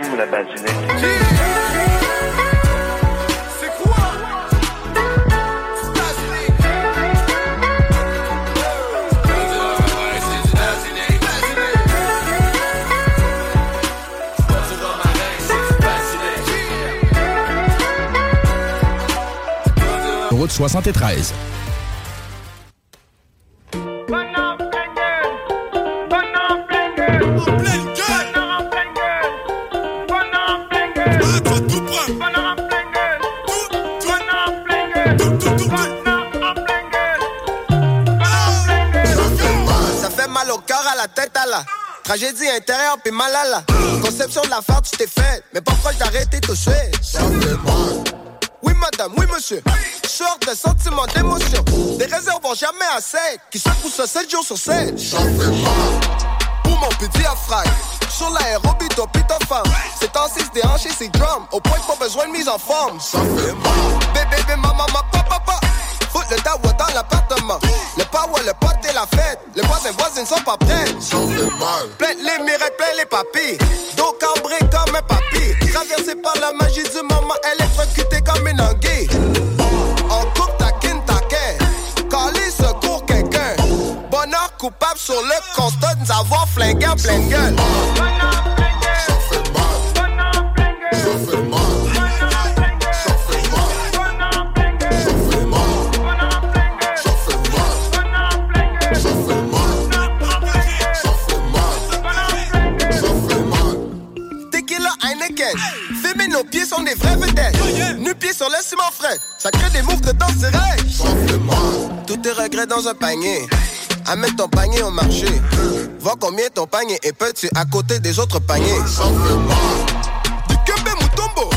t'aime, la basinée. Route 73. Bonne en pleine gueule! Bonne en gueule! Tragédie intérieure, puis mal à la conception de l'affaire, tu t'es fait. Mais proche d'arrêter mal. Oui, madame, oui, monsieur. Sort de sentiments, d'émotions. Des réserves jamais assez. Qui secouent ça 7 jours sur 7. Ça fait mal. Pour mon petit diaphragme. Sur l'aérobie, ton pitofan. C'est en 6 déhanché, c'est drum. Au point pas besoin de mise en forme. Bébé, bébé, maman, ma papa. Le dawa dans l'appartement. Le power, le pote et la fête. Les voisins, voisines sont pas prêts. Plein les miracles, plein les papilles. Dos cambré comme un papy. Traversé par la magie du moment, électrocuté comme une anguille. On coupe ta kin, ta Calé secours quelqu'un. Bonheur coupable sur le constat nous avoir flingué en pleine gueule. Nos pieds sont des vrais vedettes. Nu pieds sur le ciment frais. Ça crée des moves de danse direct. Tous tes regrets dans un panier. Amène ton panier au marché. Vois combien ton panier est petit à côté des autres paniers. Du Kembe Mutombo.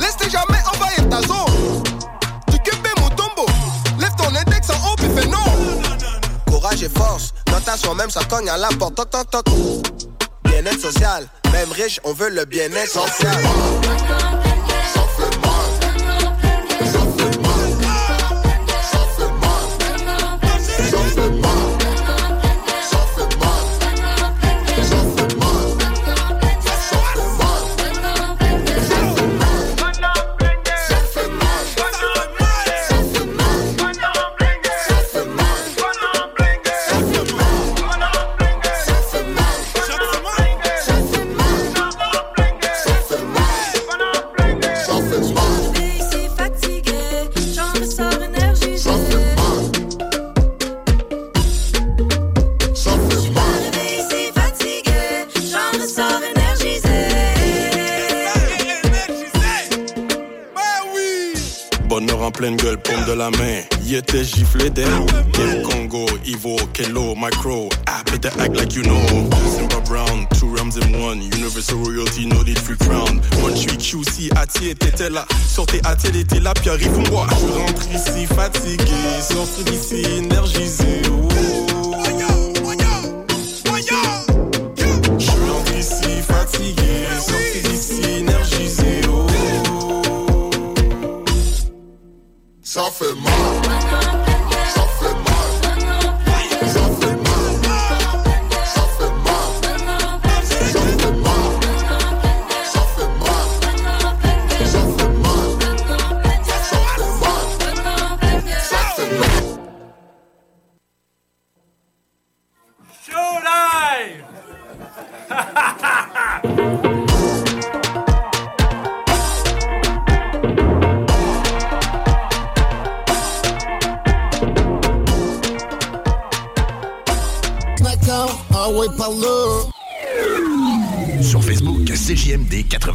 Laisse jamais envahir ta zone. Du Kembe Mutombo. Lève ton index en haut puis fais non. Courage et force. Notation même ça cogne à la porte. Toc, toc, toc. Bien-être social. Même riche, on veut le bien-être social. Pleine gueule, paume de la main. Y était giflé d'air. Kim Congo, Ivo, Kelo, Micro. Ah, better act like you know. Simba Brown, two rams in one. Universal royalty, no need free crown. One suis QC, Ati t'étais là. Sortez Ati, elle était là, puis arrive-moi. Je rentre ici fatigué, sortir d'ici énergisé. Oh. Ça fait mal.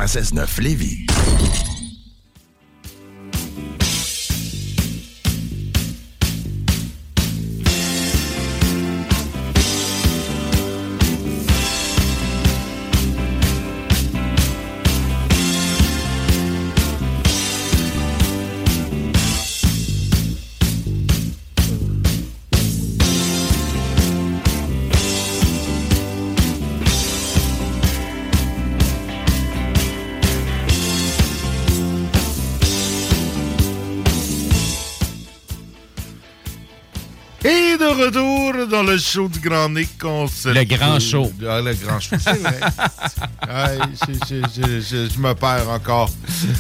96.9 Lévis. Le show du Grand Nick qu'on se Le grand show. Ah, le grand show, c'est vrai. [LAUGHS] Ouais, je, je- je- je- je me perds encore.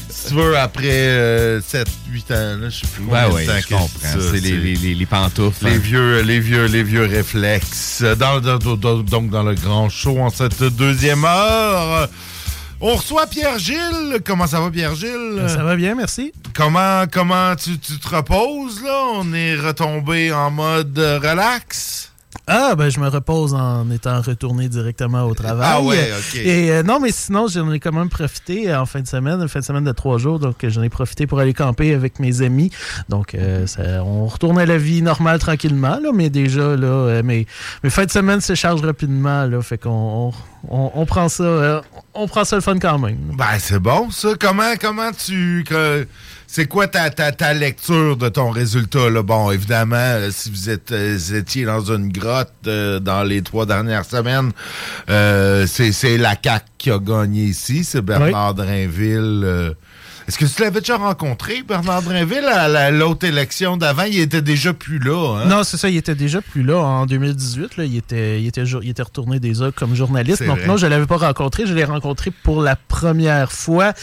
Si tu veux, après 7-8 ans, là, je sais plus Ouais, ouais, je comprends. C'est les, les, les- les pantoufles. les hein. vieux, les vieux, les vieux réflexes. Dans, dans- dans- donc, dans le grand show, en cette deuxième heure, on reçoit Pierre Gilles. Comment ça va, Pierre Gilles? Ça va bien, merci. Comment, comment tu, tu te reposes, là? On est retombé en mode euh, relax? Ah, ben je me repose en étant retourné directement au travail. Ah ouais, ok. Et euh, non, mais sinon, j'en ai quand même profité euh, en fin de semaine, une fin de semaine de trois jours. Donc, j'en ai profité pour aller camper avec mes amis. Donc, euh, ça- on retourne à la vie normale tranquillement, là, mais déjà, là, euh, mes, mes fins de semaine se chargent rapidement, là. Fait qu'on on, on prend ça, on prend ça le fun quand même. Ben, c'est bon, ça. Comment, comment tu. que- c'est quoi ta, ta, ta lecture de ton résultat? Là? Bon, évidemment, euh, si vous, êtes, euh, vous étiez dans une grotte euh, dans les trois dernières semaines, euh, c'est la CAQ qui a gagné ici. C'est Bernard Drinville. euh. Est-ce que tu l'avais déjà rencontré, Bernard Drinville, à la- l'autre élection d'avant? Il était déjà plus là. Hein? Non, c'est ça, il était déjà plus là en 2018. Là, il, était, il, était, il était retourné déjà comme journaliste. Donc vrai. non, je ne l'avais pas rencontré. Je l'ai rencontré pour la première fois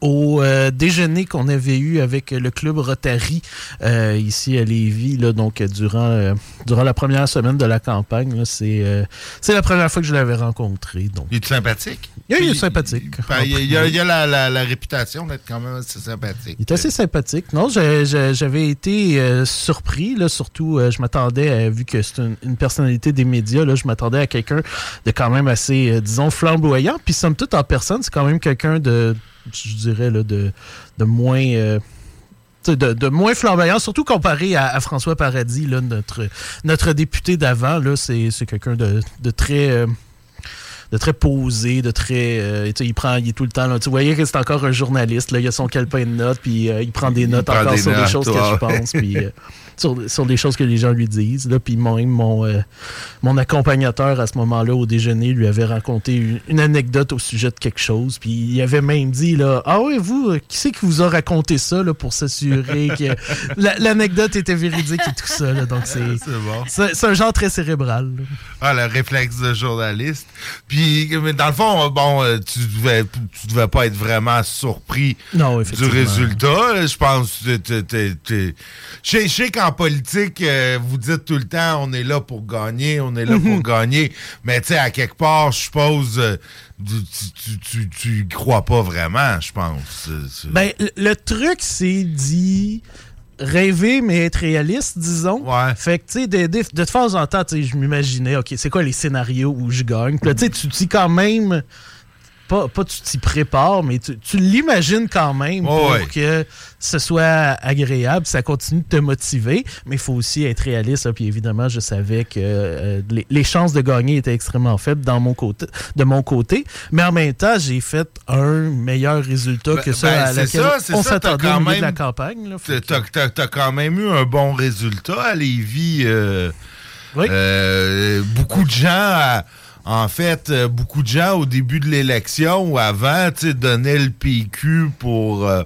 au euh, déjeuner qu'on avait eu avec le club Rotary euh, ici à Lévis. Là, donc durant, euh, durant la première semaine de la campagne, c'est euh, c'est la première fois que je l'avais rencontré. Donc. Il est sympathique? Il, il est sympathique. Ben, Il y a, il y a la, la- la réputation d'être quand même assez sympathique. Il est assez sympathique. Non, j'avais été euh, surpris, là, surtout, euh, je m'attendais, à- vu que c'est une, une personnalité des médias, là, je m'attendais à quelqu'un de quand même assez, disons, flamboyant. Puis, somme toute, en personne, c'est quand même quelqu'un de, je dirais, là, de, de moins... euh, de, de moins flamboyant, surtout comparé à, à François Paradis, là, notre, notre député d'avant. C'est quelqu'un de, de très... euh, de très posé, de très. euh, il prend, il est tout le temps là. Tu voyais que c'est encore un journaliste. Là, il a son calepin de notes, puis euh, il prend des notes prend encore des sur des choses que ouais. je pense, puis euh, [LAUGHS] sur, sur des choses que les gens lui disent. Là, puis même mon, euh, mon accompagnateur à ce moment-là au déjeuner lui avait raconté une, une anecdote au sujet de quelque chose, puis il avait même dit là, ah oui vous, euh, qui c'est qui vous a raconté ça là pour s'assurer que [LAUGHS] la- l'anecdote était véridique et tout ça. là. donc c'est [LAUGHS] bon. un genre très cérébral. là. Ah, le réflexe de journaliste. Puis, mais dans le fond, bon, euh, tu devais, tu devais pas être vraiment surpris Non, du résultat. Je pense que je sais- politique, euh, vous dites tout le temps, on est là pour gagner, on est là pour gagner. Mais tu sais, à quelque part, je suppose, euh, tu, tu, tu, tu y crois pas vraiment, je pense. C'est- Ben, le, truc, c'est dit rêver, mais être réaliste, disons. Fait que, tu sais, de, de, de temps en temps, je m'imaginais, OK, c'est quoi les scénarios où je gagne? Puis tu sais, tu dis quand même. Pas, pas tu t'y prépares, mais tu, tu l'imagines quand même pour ouais. que ce soit agréable, ça continue de te motiver, mais il faut aussi être réaliste. Puis évidemment, je savais que euh, les, les chances de gagner étaient extrêmement faibles dans mon côté, de mon côté, mais en même temps, j'ai fait un meilleur résultat que Ben- ça ben, à c'est laquelle ça, c'est on s'attendait quand au milieu de même- la campagne. T'as t'as quand même eu un bon résultat à Lévis. euh, euh, beaucoup de gens, à- en fait, euh, beaucoup de gens au début de l'élection ou avant, tu sais, donnaient le PQ pour. euh,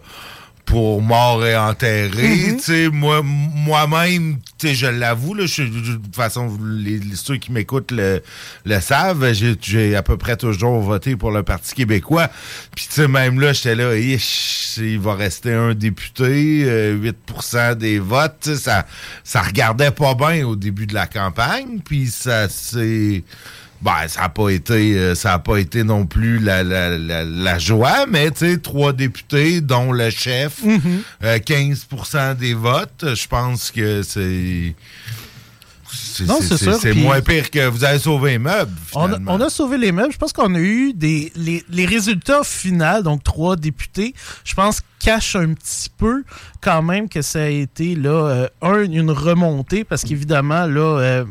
pour mort et enterré, Mhm. moi, moi-même, je l'avoue, de toute façon, les, ceux qui m'écoutent le, le savent, j'ai- à peu près toujours voté pour le Parti québécois, puis tu sais, même là, j'étais là, il va rester un député, euh, 8% des votes, ça, ça regardait pas bien au début de la campagne, puis ça s'est... Ben, ça n'a pas été euh, ça a pas été non plus la, la, la, la joie, mais tu sais, trois députés, dont le chef, euh, 15% des votes, je pense que c'est. C'est moins pire que vous avez sauvé un meuble. On a, on a sauvé les meubles. Je pense qu'on a eu des les, les résultats finaux, donc trois députés. Je pense cache un petit peu quand même que ça a été là euh, un une remontée parce qu'évidemment là euh,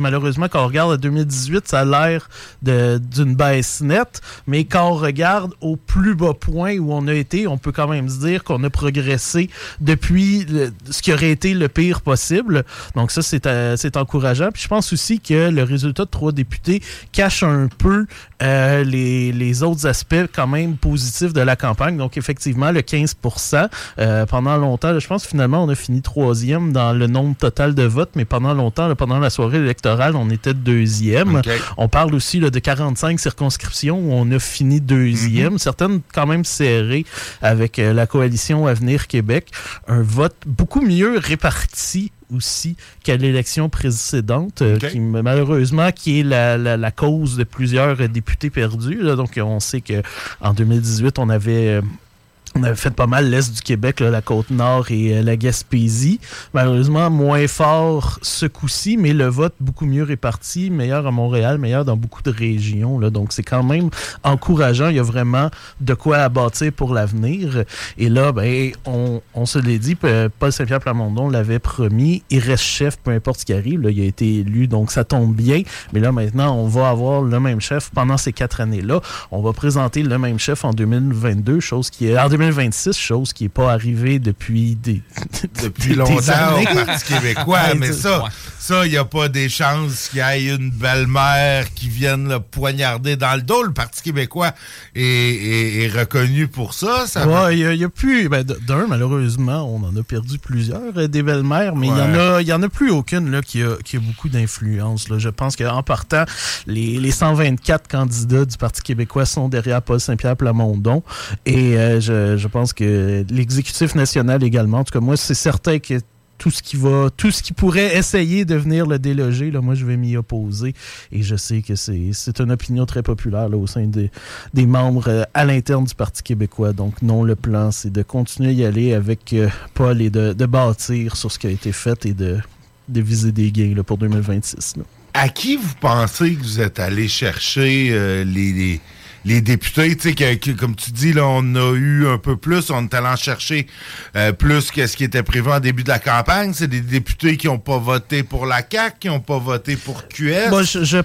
malheureusement quand on regarde à 2018 ça a l'air d'une baisse nette mais quand on regarde au plus bas point où on a été on peut quand même se dire qu'on a progressé depuis ce qui aurait été le pire possible. Donc ça c'est euh, c'est encourageant. Puis je pense aussi que le résultat de trois députés cache un peu euh, les, les autres aspects quand même positifs de la campagne. Donc effectivement le 15 15 Euh, Pendant longtemps, je pense que finalement, on a fini troisième dans le nombre total de votes, mais pendant longtemps, là, pendant la soirée électorale, on était deuxième. On parle aussi là, de 45 circonscriptions où on a fini deuxième, Mhm. certaines quand même serrées avec euh, la coalition Avenir Québec. Un vote beaucoup mieux réparti aussi qu'à l'élection précédente, euh, qui malheureusement qui est la, la- la cause de plusieurs députés perdus. là. Donc on sait que en 2018 on avait euh, on avait fait pas mal l'Est du Québec, là, la côte nord et euh, la Gaspésie. Malheureusement, moins fort ce coup-ci, mais le vote beaucoup mieux réparti, meilleur à Montréal, meilleur dans beaucoup de régions. Là. Donc, c'est quand même encourageant. Il y a vraiment de quoi à pour l'avenir. Et là, ben, on, on se l'est dit, Paul Saint-Pierre Plamondon l'avait promis. Il reste chef, peu importe ce qui arrive. Là, il a été élu, donc ça tombe bien. Mais là, maintenant, on va avoir le même chef pendant ces quatre années-là. On va présenter le même chef en 2022, chose qui est en 2026, chose qui n'est pas arrivée depuis des [LAUGHS] depuis des longtemps au. Parti québécois, Ouais, mais ça, ouais. ça, il n'y a pas des chances qu'il y ait une belle-mère qui vienne le poignarder dans le dos. Le Parti québécois est, est- est reconnu pour ça. ça Ouais, il n'y a, plus. ben, D'un, malheureusement, on en a perdu plusieurs euh, des belles-mères, mais il y en Ouais. a, en a plus aucune là, qui, a, qui a beaucoup d'influence. Je pense qu'en partant, les, les 124 candidats du Parti québécois sont derrière Paul Saint-Pierre Plamondon. Et euh, je, je pense que l'exécutif national également, en tout cas, moi, c'est certain que tout ce qui va, tout ce qui pourrait essayer de venir le déloger, là, moi je vais m'y opposer. Et je sais que c'est une opinion très populaire au sein des, membres euh, à l'interne du Parti québécois. Donc non, le plan, c'est de continuer à y aller avec euh, Paul et de, bâtir sur ce qui a été fait et de, viser des gains là, pour 2026. là. À qui vous pensez que vous êtes allé chercher euh, les, les députés? Tu sais, que, que, comme tu dis, là, on a eu un peu plus. On est allé en chercher euh, plus que ce qui était prévu en début de la campagne. C'est des députés qui n'ont pas voté pour la CAQ, qui n'ont pas voté pour QS. Bon, je,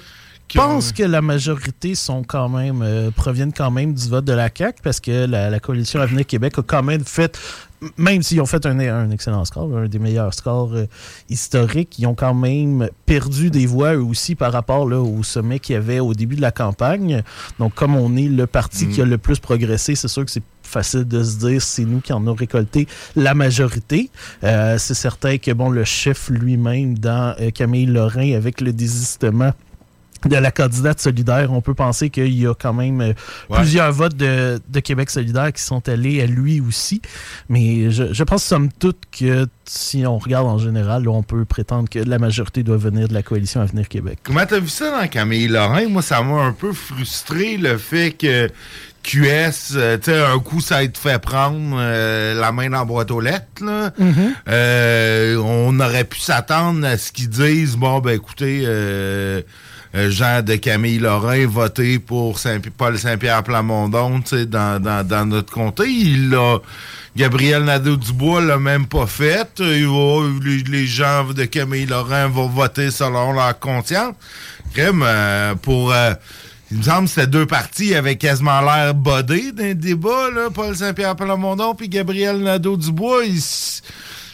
pense que la majorité sont quand même euh, proviennent quand même du vote de la CAQ parce que la, la coalition Avenir Québec a quand même fait même s'ils ont fait un, un excellent score, un des meilleurs scores euh, historiques, ils ont quand même perdu des voix eux aussi par rapport là, au sommet qu'il y avait au début de la campagne. Donc, comme on est le parti qui a le plus progressé, c'est sûr que c'est facile de se dire c'est nous qui en avons récolté la majorité. Euh, c'est certain que bon le chef lui-même dans euh, Camille Lorrain avec le désistement de la candidate solidaire, on peut penser qu'il y a quand même euh, Ouais. plusieurs votes de, de Québec solidaire qui sont allés à lui aussi. Mais je, je pense somme toute que si on regarde en général, là, on peut prétendre que la majorité doit venir de la coalition Avenir Québec. Comment t'as vu ça dans Camille Lorrain? Moi, ça m'a un peu frustré le fait que QS, euh, tu sais, un coup, ça a été fait prendre euh, la main dans la boîte aux lettres. Là. Euh, on aurait pu s'attendre à ce qu'ils disent, bon, ben écoutez, euh, euh, Jean de Camille Lorrain, voter pour Saint Paul Saint-Pierre Plamondon, dans, notre comté. Gabriel Nadeau-Dubois l'a même pas fait. Va- les, gens de Camille Laurent vont voter selon leur conscience. Euh, pour... euh, il me semble que c'était deux partis avaient quasiment l'air bodés d'un débat, là, Paul Saint-Pierre Plamondon puis Gabriel Nadeau-Dubois.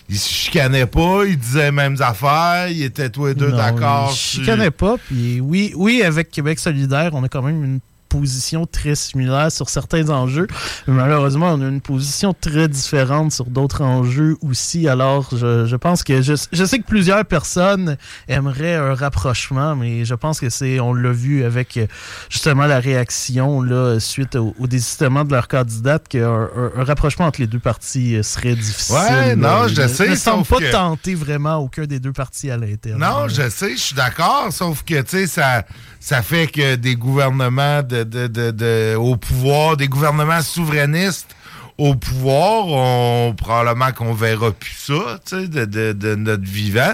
Ils se chicanaient pas, ils disaient les mêmes affaires, ils étaient tous les deux d'accord. Je sur- connais pas. Puis oui, oui, avec Québec solidaire, on a quand même une position très similaire sur certains enjeux. Mais malheureusement, on a une position très différente sur d'autres enjeux aussi. Alors, je, je pense que je, je sais que plusieurs personnes aimeraient un rapprochement, mais je pense que c'est, on l'a vu avec euh, justement la réaction là suite au, au désistement de leur candidate, qu'un un, rapprochement entre les deux partis euh, serait difficile. Ouais, non, Il je ne- sais, Ne semble sauf pas que- tenter vraiment aucun des deux partis à l'intérieur. Non, je sais, je suis d'accord, sauf que, tu sais, ça, ça fait que des gouvernements de, de, de, de- au pouvoir, des gouvernements souverainistes au pouvoir, on, probablement qu'on verra plus ça, de, de, de notre vivant.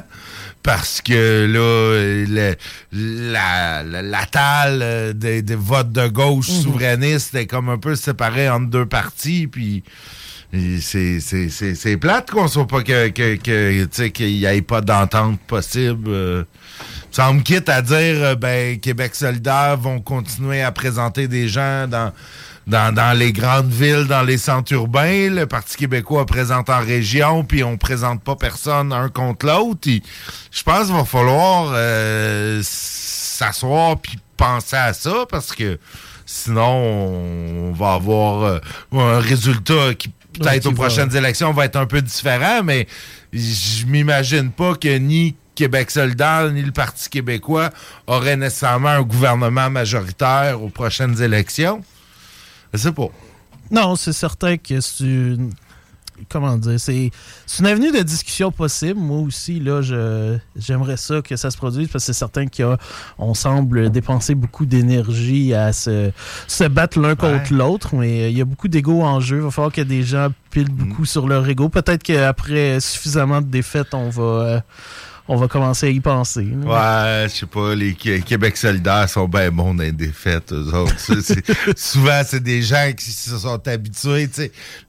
Parce que là, le- la, la, euh, des, des votes de gauche souverainistes est comme un peu séparée entre deux partis, puis c'est- plate qu'on soit pas que, qu'il n'y ait pas d'entente possible. euh. Il me quitte à dire euh, ben Québec solidaire vont continuer à présenter des gens dans dans, dans les grandes villes, dans les centres urbains. Le Parti québécois présente en région, puis on présente pas personne un contre l'autre. Je pense qu'il va falloir euh, s'asseoir puis penser à ça parce que sinon on va avoir euh, un résultat qui peut-être aux prochaines élections va être un peu différent, mais je m'imagine pas que ni Québec solidaire ni le Parti québécois auraient nécessairement un gouvernement majoritaire aux prochaines élections. Je sais pas. Non, c'est certain que c'est une. Comment dire? C'est c'est une avenue de discussion possible. Moi aussi, là, je j'aimerais ça que ça se produise parce que c'est certain qu'on semble dépenser beaucoup d'énergie à se, se battre l'un contre l'autre, mais euh, il y a beaucoup d'ego en jeu. Il va falloir que des gens pilent beaucoup sur leur ego. Peut-être qu'après suffisamment de défaites, on va, euh, on va commencer à y penser. là. Ouais, je sais pas, les Qué- Québec solidaires sont bien bons dans les défaites, eux autres. [LAUGHS] Souvent, c'est des gens qui se sont habitués.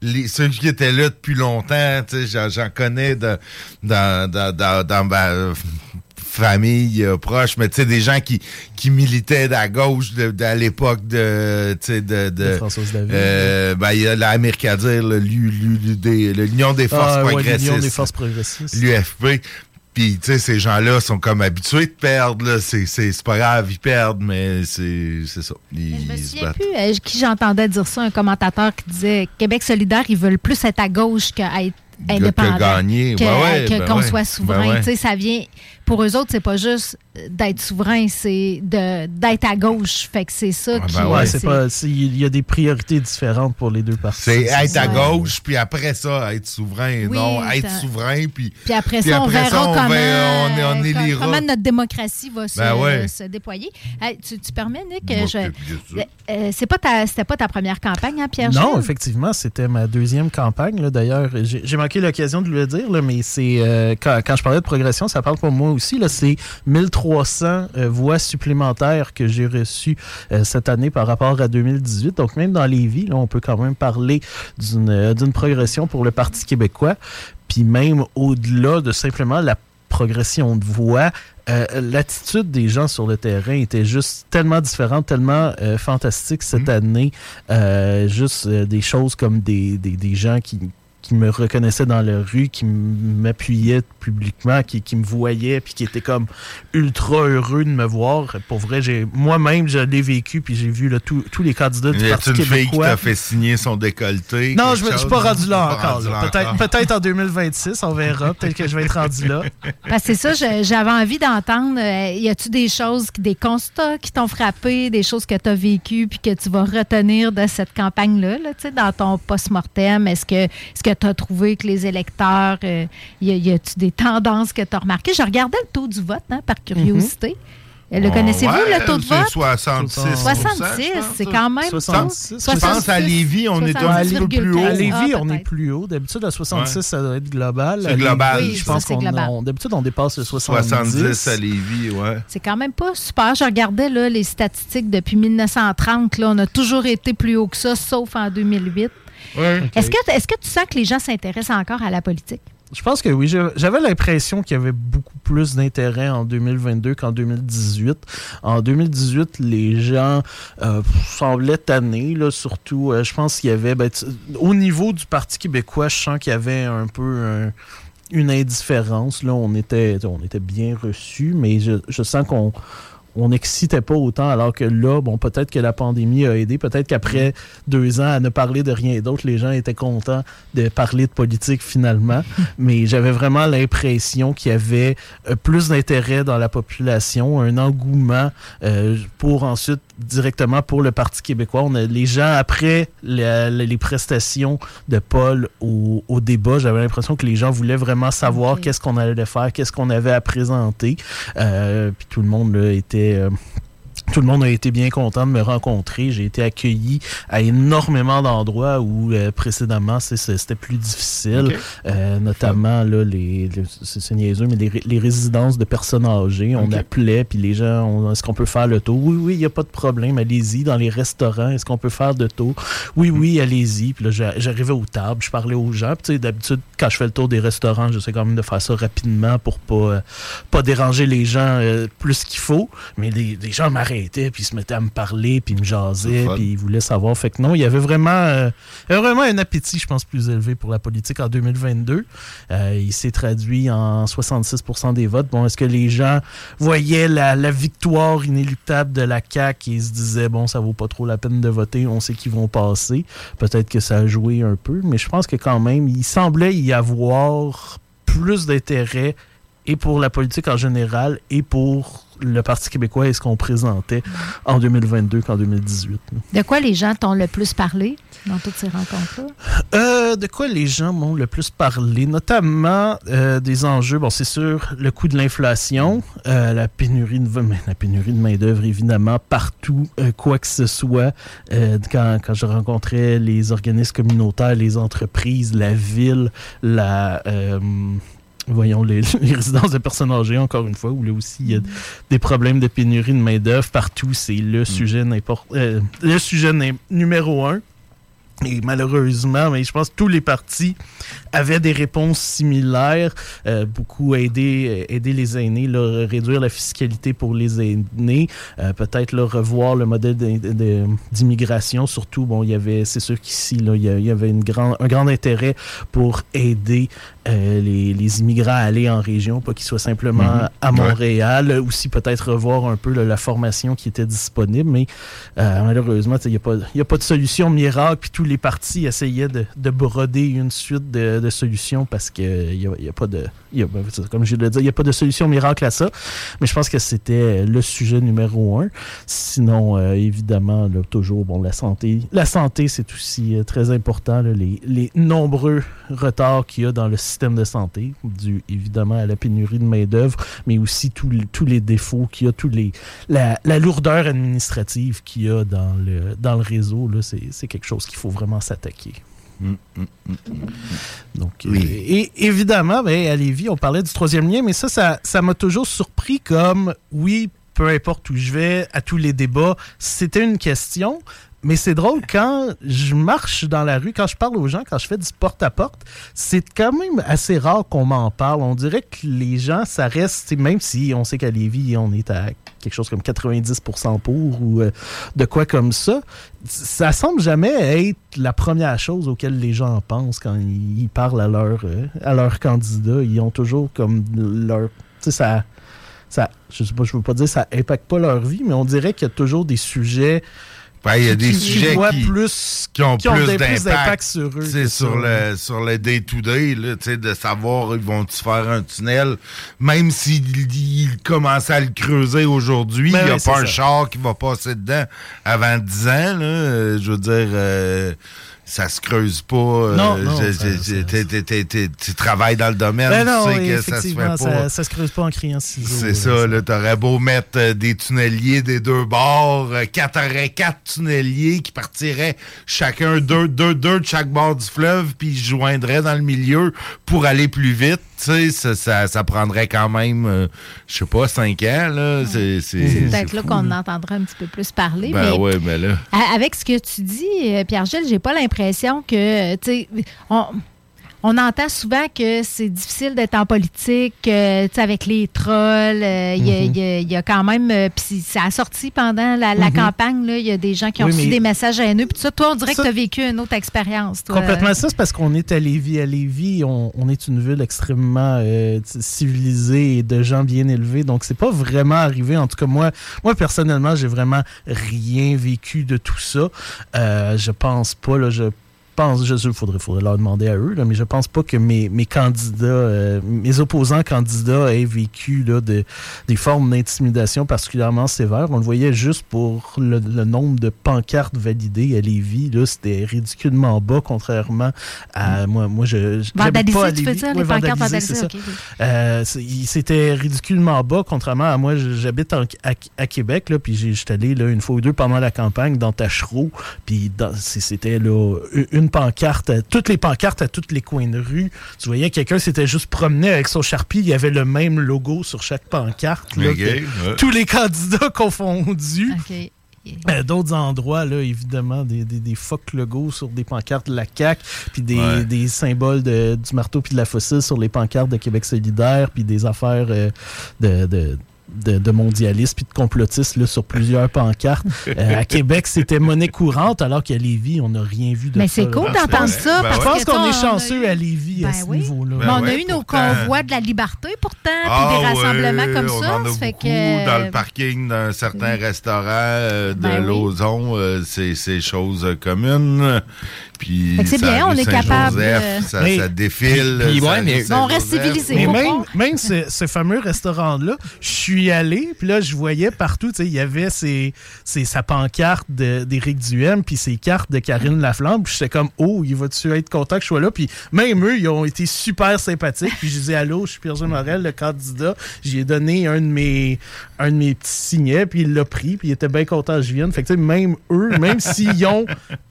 Les- Ceux qui étaient là depuis longtemps, j'en- connais dans, dans, dans, dans ma famille euh, proche, mais tu sais, des gens qui, qui militaient à gauche de, de- à l'époque de, de, David. euh, ben, il y a l'Amérique à dire, l'Union des forces Ah, ouais, progressistes. l'Union des forces progressistes. L'UFP. Puis, tu sais, ces gens-là sont comme habitués de perdre. là. C'est pas grave, ils perdent, mais c'est c'est ça. Ils, Je me souviens plus euh, qui j'entendais dire ça, un commentateur qui disait Québec solidaire, ils veulent plus être à gauche qu'à être indépendant. gagner. que- Ben ouais, que- ben qu'on ouais. soit souverain. Ben ouais. Tu sais, Ça vient. Pour eux autres, c'est pas juste d'être souverain, c'est de- d'être à gauche. Fait que c'est ça qui. Ouais, c'est pas. c'est- Il y a des priorités différentes pour les deux parties. C'est être à gauche, puis après ça, être souverain. Oui, non, être souverain, puis... Puis après ça, on après verra ça, on comment, va- on, on euh, élira. comment notre démocratie va se, Ben ouais. se déployer. Hey, tu, tu permets, Nick? Sûr. Euh, c'est pas ta, c'était pas ta première campagne, hein, Pierre? Non, effectivement, c'était ma deuxième campagne. là. D'ailleurs, j'ai j'ai manqué l'occasion de le dire, là, mais c'est euh, quand, quand je parlais de progression, ça parle pour moi aussi. là, C'est 1300 euh, voix supplémentaires que j'ai reçues euh, cette année par rapport à 2018. Donc, même dans les vies, on peut quand même parler d'une euh, d'une progression pour le Parti québécois. Puis même au-delà de simplement la progression de voix, euh, l'attitude des gens sur le terrain était juste tellement différente, tellement euh, fantastique cette année. Euh, juste des choses comme des, des, des gens qui, qui me reconnaissaient dans la rue, qui m'appuyaient publiquement, qui, qui me voyaient, puis qui étaient comme ultra heureux de me voir. Pour vrai, j'ai moi-même, je l'ai vécu, puis j'ai vu là, tous tous les candidats du Parti une fille qui québécois. t'a fait signer son décolleté? Non, je ne suis pas rendu là Pas encore. Peut-être peut-être en 2026, on verra. Peut-être que je vais être rendu là. [LAUGHS] Parce que c'est ça, j'avais envie d'entendre. euh, y a-tu des choses, des constats qui t'ont frappé, des choses que tu as vécues puis que tu vas retenir de cette campagne-là, là, tu sais, dans ton post-mortem? Est-ce que que tu as trouvé que les électeurs, euh, y a-tu des tendances que tu as remarquées? Je regardais le taux du vote, hein, par curiosité. Euh, Le Oh, connaissez-vous, ouais, le taux de vote? 66 66, c'est quand même. 66. Je pense à Lévis, on est un petit peu plus haut. À Lévis, Ah, on est plus haut. D'habitude, à 66, Ouais. ça doit être global. C'est global. Oui, je pense c'est qu'on d'habitude, on dépasse le 70. 70 à Lévis, ouais. C'est quand même pas super. Je regardais là, les statistiques depuis 1930. Là, on a toujours été plus haut que ça, sauf en 2008. Est-ce que, est que tu sens que les gens s'intéressent encore à la politique? Je pense que oui. J'avais l'impression qu'il y avait beaucoup plus d'intérêt en 2022 qu'en 2018. En 2018, les gens euh, semblaient tannés, là, surtout. euh, je pense qu'il y avait... ben, au niveau du Parti québécois, je sens qu'il y avait un peu... un- une indifférence. Là, on était, on était bien reçus, mais je, je sens qu'on on n'excitait pas autant, alors que là, bon, peut-être que la pandémie a aidé, peut-être qu'après deux ans à ne parler de rien d'autre, les gens étaient contents de parler de politique finalement. [LAUGHS] Mais j'avais vraiment l'impression qu'il y avait euh, plus d'intérêt dans la population, un engouement euh, pour ensuite directement pour le Parti québécois. On a, les gens, après la- la- les prestations de Paul au, au débat, j'avais l'impression que les gens voulaient vraiment savoir qu'est-ce qu'on allait faire, qu'est-ce qu'on avait à présenter. Euh, puis tout le monde là, était... euh, tout le monde a été bien content de me rencontrer. J'ai été accueilli à énormément d'endroits où euh, précédemment c'était plus difficile. Euh, notamment là, les, les- c'est niaiseux, mais les, ré- les résidences de personnes âgées. On appelait, puis les gens, est-ce qu'on peut faire le tour? Oui, oui, il n'y a pas de problème, allez-y. Dans les restaurants, est-ce qu'on peut faire de tour? Oui, oui, allez-y. Puis là, j'a- j'arrivais aux tables, je parlais aux gens. Puis tu sais, d'habitude, quand je fais le tour des restaurants, j'essaie quand même de faire ça rapidement pour pas, euh, pas déranger les gens euh, plus qu'il faut. Mais les, les gens m'arrêtaient, était, puis il se mettait à me parler, puis il me jasait, puis il voulait savoir. Fait que non, il y avait vraiment, euh, vraiment un appétit, je pense, plus élevé pour la politique en 2022. Euh, il s'est traduit en 66% des votes. Bon, est-ce que les gens voyaient la, la victoire inéluctable de la CAQ et se disaient, bon, ça vaut pas trop la peine de voter, on sait qu'ils vont passer. Peut-être que ça a joué un peu, mais je pense que quand même, il semblait y avoir plus d'intérêt et pour la politique en général et pour le Parti québécois et ce qu'on présentait en 2022 qu'en 2018. De quoi les gens t'ont le plus parlé dans toutes ces rencontres-là? Euh, de quoi les gens m'ont le plus parlé? Notamment euh, des enjeux, bon, c'est sûr, le coût de l'inflation, euh, la pénurie de la pénurie de main-d'œuvre, évidemment, partout, quoi que ce soit. Quand, quand je rencontrais les organismes communautaires, les entreprises, la ville, la. Voyons, les, [LAUGHS] les résidences de personnes âgées, encore une fois, où là aussi il y a des problèmes de pénurie de main-d'œuvre partout. C'est le sujet n'importe euh, le sujet num- numéro un. Et malheureusement, mais je pense que tous les partis avaient des réponses similaires. Euh, beaucoup aider, euh, aider les aînés, là, réduire la fiscalité pour les aînés, euh, peut-être revoir le modèle d'immigration. Surtout, bon, il y avait, c'est sûr qu'ici, là, il y avait une grand, un grand intérêt pour aider euh, les, les immigrants à aller en région, pas qu'ils soient simplement Mhm. à Ouais. Montréal. Aussi, peut-être revoir un peu là, la formation qui était disponible, mais euh, malheureusement, il n'y a, pas- il y a pas de solution miracle, puis tous les partis essayaient de, de broder une suite de, solutions parce qu'il n'y a, y a pas de. ben, comme je le dis, il n'y a pas de solution miracle à ça, mais je pense que c'était le sujet numéro un. Sinon, euh, évidemment, toujours, bon, la santé. La santé, c'est aussi euh, très important, les, les nombreux retards qu'il y a dans le système de santé, dû évidemment à la pénurie de main-d'œuvre, mais aussi tous les- défauts qu'il y a, tous les, la, lourdeur administrative qu'il y a dans le, dans le réseau. c'est quelque chose qu'il faut vraiment s'attaquer. Donc, euh, et évidemment, ben, à Lévis, on parlait du troisième lien, mais ça, ça ça m'a toujours surpris comme, oui, peu importe où je vais, à tous les débats, c'était une question. Mais c'est drôle, quand je marche dans la rue, quand je parle aux gens, quand je fais du porte-à-porte, c'est quand même assez rare qu'on m'en parle. On dirait que les gens, ça reste, même si on sait qu'à Lévis, on est à quelque chose comme 90% pour ou euh, de quoi comme ça, ça semble jamais être la première chose auquel les gens pensent quand ils, parlent à leur, euh, à leur candidat. Ils ont toujours comme leur... Tu sais, ça... Ça, je sais pas, je veux pas dire ça impacte pas leur vie, mais on dirait qu'il y a toujours des sujets il y a des qui- sujets qui, plus, qui ont plus d'impact sur eux. Sur ça. le sur le day to day de savoir ils vont tu faire un tunnel? Même s'ils ils commençaient à le creuser aujourd'hui, il Ben n'y a oui, pas un ça. char qui va passer dedans avant 10 ans là, Euh, je veux dire euh, ça se creuse pas. euh, Non, ça- tu travailles dans le domaine, Ben non, tu sais oui, que ça se fait effectivement, pas. ça, ça se creuse pas en criant ciseaux. C'est ça, là, t'aurais beau mettre euh, des tunneliers des deux bords, euh, quatre, quatre tunneliers qui partiraient chacun deux, deux, deux de chaque bord du fleuve, puis joindraient dans le milieu pour aller plus vite. Tu sais, ça, ça, ça prendrait quand même, euh, je sais pas, cinq ans, là. C'est peut-être là qu'on entendra un petit peu plus parler. Ben mais ouais, mais là. à- avec ce que tu dis, euh, Pierre-Gilles, j'ai pas l'impression que, tu sais, on, on entend souvent que c'est difficile d'être en politique, euh, avec les trolls. euh, Il y a- Mhm. il y, a- il y a quand même, euh, puis ça a sorti pendant la, la Mhm. campagne, il y a des gens qui ont Oui, reçu des messages haineux. Puis ça, toi, on dirait Ça- que tu as vécu une autre expérience. toi. Complètement ça, c'est parce qu'on est à Lévis. À Lévis, on, on est une ville extrêmement euh, civilisée et de gens bien élevés. Donc, c'est pas vraiment arrivé. En tout cas, moi, moi personnellement, j'ai vraiment rien vécu de tout ça. Je pense pas, là, je pense, je sais, faudrait, faudrait leur demander à eux, là, mais je pense pas que mes, mes candidats, euh, mes opposants candidats aient vécu là, de, des formes d'intimidation particulièrement sévères. On le voyait juste pour le, le nombre de pancartes validées à Lévis. Là, c'était ridiculement bas, contrairement à moi. Moi, je pas à tu veux Lévis. dire, Ouais, les pancartes c'est. Euh, c'était ridiculement bas, contrairement à moi. J'habite à, à Québec, là, puis j'ai- j'étais allé là, une fois ou deux pendant la campagne dans Tachereau, puis c'était là une pancarte, à- toutes les pancartes à tous les coins de rue. Tu voyais quelqu'un s'était juste promené avec son charpie, il y avait le même logo sur chaque pancarte. là, Ok, que ouais. Tous les candidats [LAUGHS] confondus. Euh, D'autres endroits, là, évidemment, des, des, des fuck logos sur des pancartes de la CAQ, puis des, Ouais. des symboles de- du marteau puis de la fossile sur les pancartes de Québec solidaire, puis des affaires euh, de, de- de, de mondialistes puis de complotistes là, sur plusieurs pancartes. Euh, à [LAUGHS] Québec, c'était monnaie courante, alors qu'à Lévis, on n'a rien vu de Mais ça. c'est cool d'entendre ça. Je parce pense que, qu'on tu est chanceux eu- à Lévis à Ben ce oui. niveau-là. Mais on a eu nos convois de la liberté pourtant, puis Ah des ouais, rassemblements comme on ça. en a ça fait beaucoup que, dans le parking d'un certain restaurant euh, de Ben. Lauson. euh, c'est c'est chose commune. Puis c'est ça, bien, on est capable, euh, Ça, Mais- ça défile. Puis- puis ça, ouais, rue mais- Mais on reste civilisé. Mais même, même ce, ce fameux restaurant-là, je suis allé, puis là, je voyais partout, tu sais, il y avait ses, ses- sa pancarte de- d'Éric Duhem, puis ses cartes de Karine Laflamme, puis j'étais comme, oh, il va-tu être content que je sois là? Puis même eux, ils ont été super sympathiques, puis je disais, allô, je suis Pierre-Jean Morel, le candidat, j'y ai donné un de mes, un de mes petits signets, puis il l'a pris, puis il était bien content que je vienne. Fait que, tu sais, même eux, même s'ils ont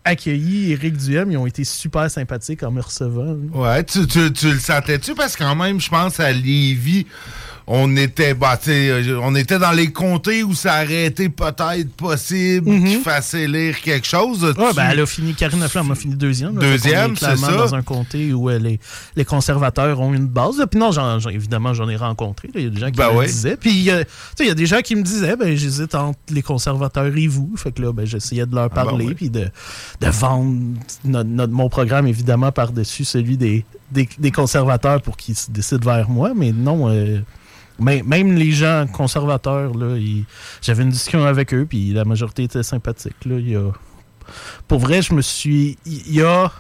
accueilli Éric Duhem, ils ont été super sympathiques en me recevant. Ouais, tu, le sentais-tu? Parce que quand même, je pense à Lévis, on était, bah, euh, on était dans les comtés où ça aurait été peut-être possible qu'il fasse élire quelque chose. Ouais, Tu- ben, elle a fini, Karine Laflamme a fini deuxième. là. Deuxième, c'est ça. dans un comté où euh, les, les conservateurs ont une base. Puis non, évidemment, j'en ai rencontré. Il y a des gens qui Ben me ouais. disaient. Puis euh, il y a des gens qui me disaient, ben, j'hésite entre les conservateurs et vous. Fait que là, ben, j'essayais de leur Ah, ben parler, puis de, de vendre notre- notre- mon programme, évidemment, par-dessus celui des, des, des conservateurs pour qu'ils se décident vers moi. Mais non, euh, mais- même les gens conservateurs, j'avais une discussion avec eux, puis la majorité était sympathique. Là. Il y a, pour vrai, je me suis. Il y a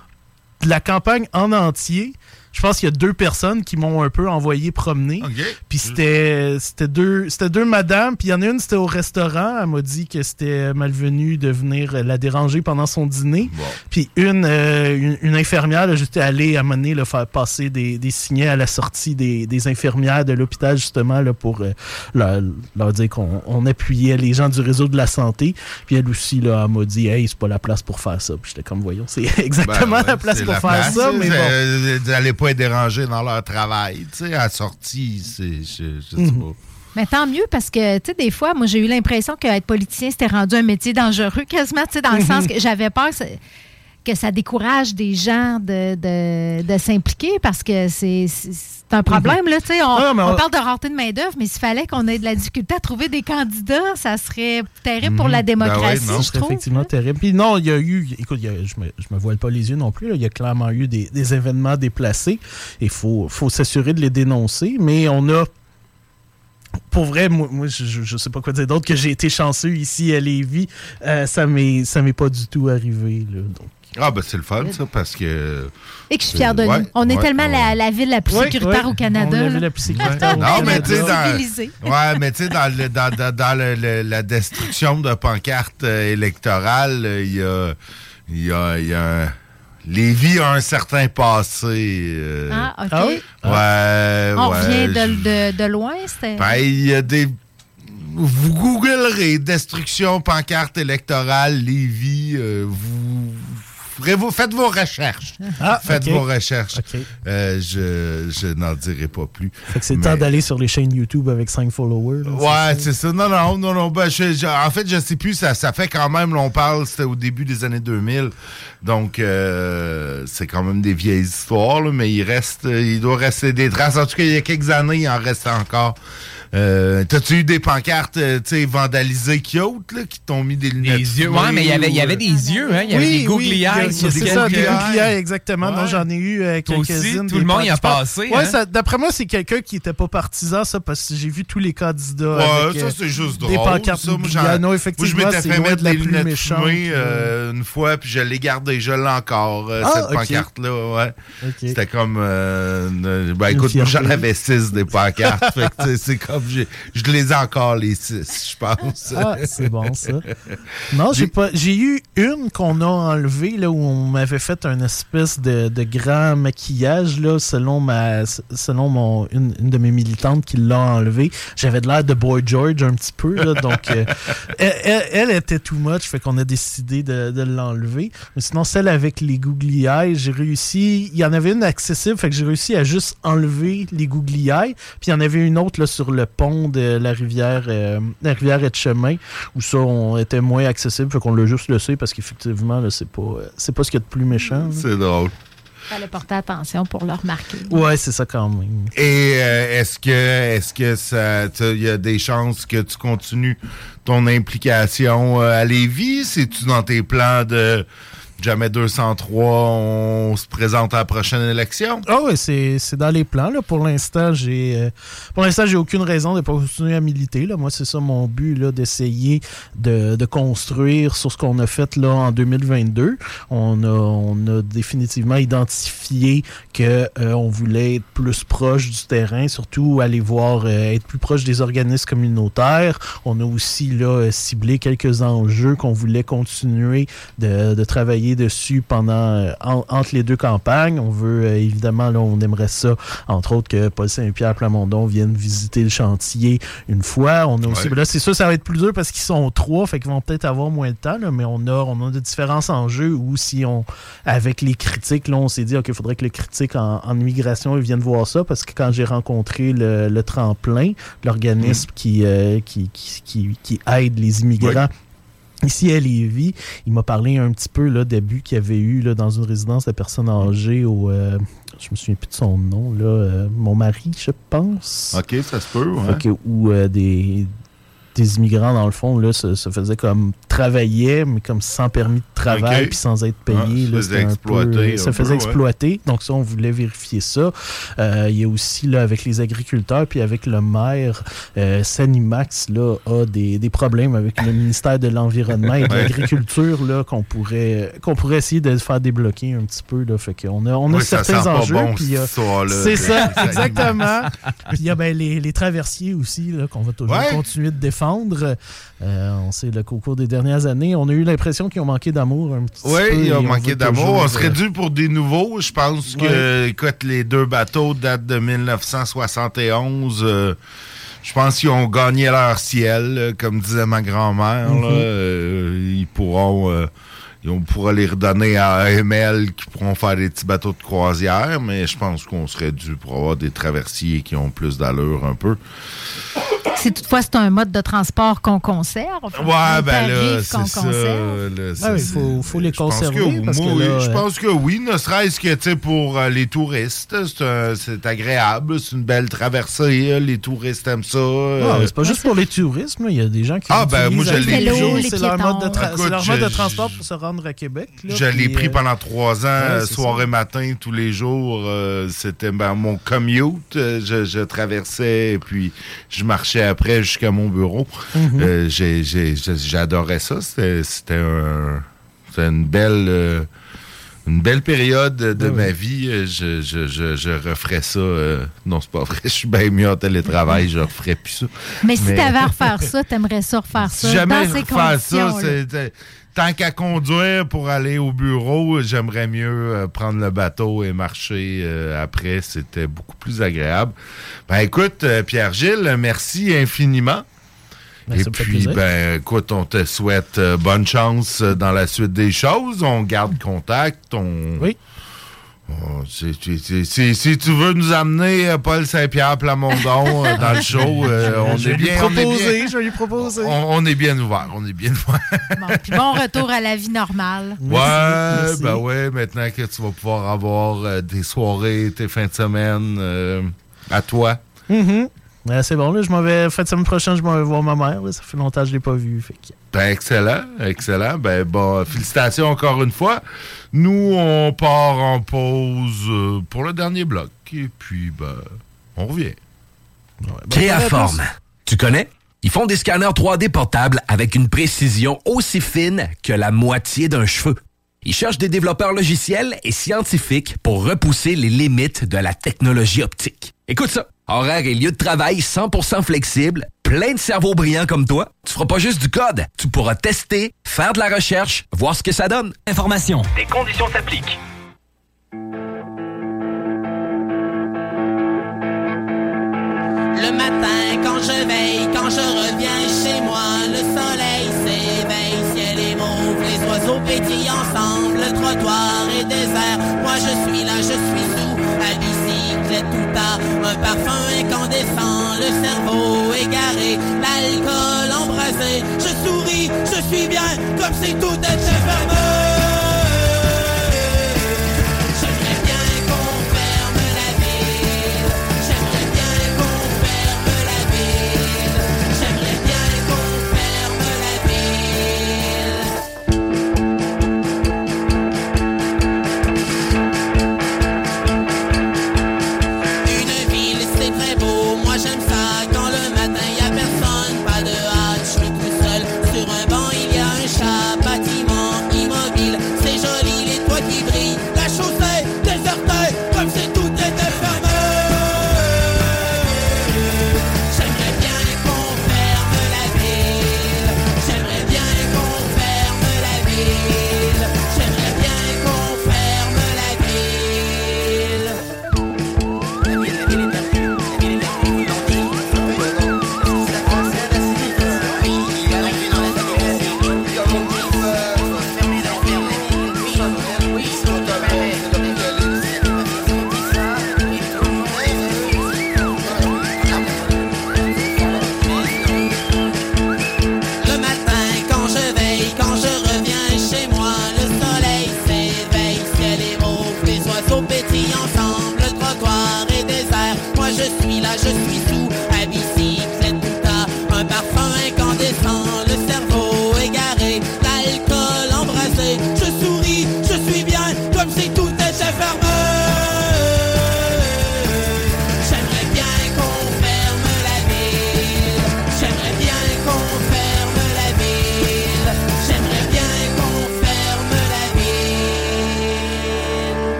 la campagne en entier. Je pense qu'il y a deux personnes qui m'ont un peu envoyé promener. Puis c'était c'était deux c'était deux madames, puis il y en a une c'était au restaurant, elle m'a dit que c'était malvenu de venir la déranger pendant son dîner. Puis une, euh, une une infirmière, j'étais allé à mener le faire passer des, des signets à la sortie des, des infirmières de l'hôpital justement là pour euh, leur, leur dire qu'on on appuyait les gens du réseau de la santé. Puis elle aussi là elle m'a dit "Hey, c'est pas la place pour faire ça." Puis j'étais comme voyons, c'est [LAUGHS] exactement Ben ouais, la place pour la faire place, ça, mais bon. Pas être dérangé dans leur travail. Tu sais, à la sortie, c'est. Je, je sais Mhm. pas. Mais tant mieux parce que, tu sais, des fois, moi, j'ai eu l'impression qu'être politicien, c'était rendu un métier dangereux quasiment, tu sais, dans le Mhm. sens que j'avais peur que ça, décourage des gens de, de, de s'impliquer parce que c'est un problème, là. On, mais on on- parle de rareté de main-d'œuvre, mais s'il fallait qu'on ait de la difficulté à trouver des candidats, ça serait terrible pour la démocratie, je trouve. effectivement terrible. Puis non, il y a eu, écoute, il y a- je me, je me voile pas les yeux non plus, là. il y a clairement eu des, des événements déplacés. Il faut, faut s'assurer de les dénoncer, mais on a pour vrai, moi, moi, je, je- sais pas quoi dire d'autre que j'ai été chanceux ici à Lévis. Euh, ça m'est ça m'est pas du tout arrivé. Là, donc. Ah, ben c'est le fun, ça, parce que. Et que je suis fière de Ouais, nous. On est ouais, tellement ouais. La, la ville la plus sécuritaire ouais. au Canada. On est la ville la plus [LAUGHS] sécuritaire Non, mais tu sais, dans, [LAUGHS] ouais, mais tu sais, dans, le- dans, dans, dans le- le- la destruction de pancartes euh, électorales, euh, il y a, il y a, y a un- Lévis a un certain passé. euh, Ah, OK. Ah oui? Ouais, On ouais. revient de, de, de loin, c'était. Ben, il y a des. Vous googlerez destruction pancarte électorale Lévis, euh, vous, faites vos recherches. Ah, faites vos recherches. Euh, je je n'en dirai pas plus. Fait que c'est Mais- temps d'aller sur les chaînes YouTube avec 5 followers. là, Ouais, c'est ça. Non, non, non, non. Ben, je- je- en fait, je sais plus. Ça, ça fait quand même, là, on parle, c'était au début des années 2000. Donc, euh, c'est quand même des vieilles histoires, là, mais il reste, euh, il doit rester des traces. En tout cas, il y a quelques années, il en reste encore. Euh, T'as-tu eu des pancartes, euh, tu sais, vandalisées cute, là, qui t'ont mis des lunettes? Des yeux. Ouais, mais il y avait, il y avait euh, des yeux, hein. Il y avait des googly eyes. sur C'est ça, des googly eyes, exactement. Non, Ouais. j'en ai eu euh, quelques-unes. tout des le monde y a passé, Ouais, hein? d'après moi, c'est quelqu'un qui était pas partisan, ça, parce que j'ai vu tous les candidats. Ouais, avec, ça euh, c'est juste Des drôle. pancartes ça. Moi. Non, moi, effectivement, je m'étais fait mettre de la des plus lunettes méchante, fumées euh. une fois, puis je l'ai gardée. Je l'ai encore, Ah, cette pancarte-là. Ouais. C'était comme. ben écoute, moi, j'en avais six des pancartes. [LAUGHS] c'est comme. Je les ai encore, les six, je pense. Ah, c'est bon, ça. Non, j'ai pas. J'ai eu une qu'on a enlevée, là, où on m'avait fait un espèce de, de grand maquillage, là, selon ma selon mon une, une de mes militantes qui l'a enlevé. J'avais de l'air de Boy George un petit peu, là, donc euh, [LAUGHS] elle, elle- elle était too much, fait qu'on a décidé de, de l'enlever. Mais sinon, celle avec les googly eyes, j'ai réussi. Il y en avait une accessible, fait que j'ai réussi à juste enlever les googly eyes. Puis il y en avait une autre là, sur le pont de la rivière, euh, la rivière Etchemin, où ça on était moins accessible, fait qu'on l'a juste laissé parce qu'effectivement, là, c'est pas, euh, c'est pas ce qu'il y a de plus méchant. C'est drôle. Fallait porter attention pour le remarquer. Ouais, c'est ça quand même. Et euh, est-ce que est-ce que ça il y a des chances que tu continues ton implication euh, à Lévis? C'est-tu dans tes plans de jamais 203, on se présente à la prochaine élection? Ah ouais, c'est dans les plans. Là. Pour l'instant, j'ai euh, pour l'instant j'ai aucune raison de pas continuer à militer. Là. Moi, c'est ça mon but, d'essayer de, de construire sur ce qu'on a fait là en 2022. On a, on a définitivement identifié que euh, on voulait être plus proche du terrain, surtout aller voir euh, être plus proche des organismes communautaires. On a aussi là euh, ciblé quelques enjeux qu'on voulait continuer de, de travailler dessus pendant euh, en- entre les deux campagnes. On veut euh, évidemment là, on aimerait ça, entre autres que Paul Saint-Pierre Plamondon vienne visiter le chantier une fois. On a aussi, Ouais. ben là c'est sûr ça va être plus dur parce qu'ils sont trois, fait qu'ils vont peut-être avoir moins de temps, là, mais on a on a de différents enjeux où si on avec les critiques là, on s'est dit ok, il faudrait que les critiques en, en immigration ils viennent voir ça parce que quand j'ai rencontré le, le tremplin, l'organisme qui, euh, qui, qui, qui, qui aide les immigrants. Ici à Lévis, il m'a parlé un petit peu là, d'abus qu'il y avait eu là, dans une résidence de personnes âgées au. euh, je me souviens plus de son nom, là. euh, mon mari, je pense. OK, ça se peut, ouais. Fait que- où euh, des, des immigrants, dans le fond, là, se, se faisaient comme travaillaient, mais comme sans permis de travail, Ok. puis sans être Ah, payés. se là, faisait exploiter peu- peu, faisait ouais. exploiter. Donc ça, on voulait vérifier ça. Euh, Il y a aussi, là, avec les agriculteurs, puis avec le maire, euh, Sanimax, là, a des, des problèmes avec le ministère de l'Environnement et de [LAUGHS] l'Agriculture, là, qu'on pourrait, qu'on pourrait essayer de faire débloquer un petit peu, là. Fait qu'on a, on a Oui, ça certains pas enjeux. bon, puis, euh, c'est ça, [LAUGHS] exactement. Puis il y a ben, les, les traversiers aussi, là, qu'on va toujours Ouais. continuer de défendre. Euh, on sait là, qu'au cours des dernières années, on a eu l'impression qu'ils ont manqué d'amour un petit Oui, peu. il a et on manqué d'amour. On serait euh, dû pour des nouveaux. Je pense que, écoute, les deux bateaux datent de 1971. euh, je pense qu'ils ont gagné leur ciel, comme disait ma grand-mère. Mhm. Euh, ils pourront... et on pourra les redonner à AML qui pourront faire des petits bateaux de croisière, mais je pense qu'on serait dû pour avoir des traversiers qui ont plus d'allure un peu. Si toutefois c'est un mode de transport qu'on conserve, Ouais, un ben là, c'est ça. c'est- oui, il c'est- faut, faut les pense conserver. que parce que oui, là, je euh, pense que oui, ne serait-ce que tu sais, pour euh, les touristes, c'est c'est agréable, c'est une belle traversée, euh, les touristes aiment ça. Ah, euh, c'est pas juste pour les touristes, il y a des gens qui Ah, ben, moi, je l'ai C'est leur mode de, piétons. tra- c'est Écoute, leur mode de je- transport pour se rendre à Québec. là, Je l'ai pris euh, pendant trois ans, ouais, euh, c'est soir et matin, tous les jours. euh, C'était ben, mon commute. Je, je traversais et puis je marchais après jusqu'à mon bureau. Mhm. Euh, J'adorais ça. C'était c'était un- c'était une belle... euh, une belle période de Ouais, ma vie. Je, je, je, je referais ça. euh, non, c'est pas vrai. [LAUGHS] Je suis bien mieux en télétravail. Je referais plus ça. Mais si t'avais à [LAUGHS] refaire ça, t'aimerais ça refaire ça Si jamais dans ces refaire ça, tant qu'à conduire pour aller au bureau, j'aimerais mieux euh, prendre le bateau et marcher euh, après. C'était beaucoup plus agréable. Ben écoute, euh, Pierre-Gilles, merci infiniment. Ben, et puis, ben, écoute, on te souhaite bonne chance dans la suite des choses. On garde contact. On... Oui. Oh, c'est- c'est- c'est- c'est- si tu veux nous amener euh, Paul Saint-Pierre Plamondon euh, dans le show, euh, on, je est bien, on est proposer, bien. je vais lui proposer. On, on est bien ouvert. On est bien ouvert. Bon, puis bon retour à la vie normale. Ouais, merci. ben ouais, maintenant que tu vas pouvoir avoir euh, des soirées, tes fins de semaine euh, à toi. Mhm. Ouais, c'est bon, là, je m'en vais. Fin de semaine prochaine, je m'en vais voir ma mère. là. Ça fait longtemps que je l'ai pas vue. Fait que- Ben excellent, excellent. Ben bon, félicitations encore une fois. Nous, on part en pause euh, pour le dernier bloc. Et puis, ben, on revient. Créaforme. Tu connais? Ils font des scanners 3D portables avec une précision aussi fine que la moitié d'un cheveu. Ils cherchent des développeurs logiciels et scientifiques pour repousser les limites de la technologie optique. Écoute ça. Horaire et lieu de travail 100% flexible, plein de cerveaux brillants comme toi. Tu feras pas juste du code. Tu pourras tester, faire de la recherche, voir ce que ça donne. Information. Des conditions s'appliquent. Le matin, quand je veille, quand je reviens chez moi, le soleil s'éveille, ciel est mauve, les oiseaux pétillent ensemble, le trottoir est désert. Moi je suis là, je suis sous la bicyclette tout à un parfum incandescent, le cerveau égaré, l'alcool embrasé. Je souris, je suis bien, comme si tout était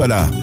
à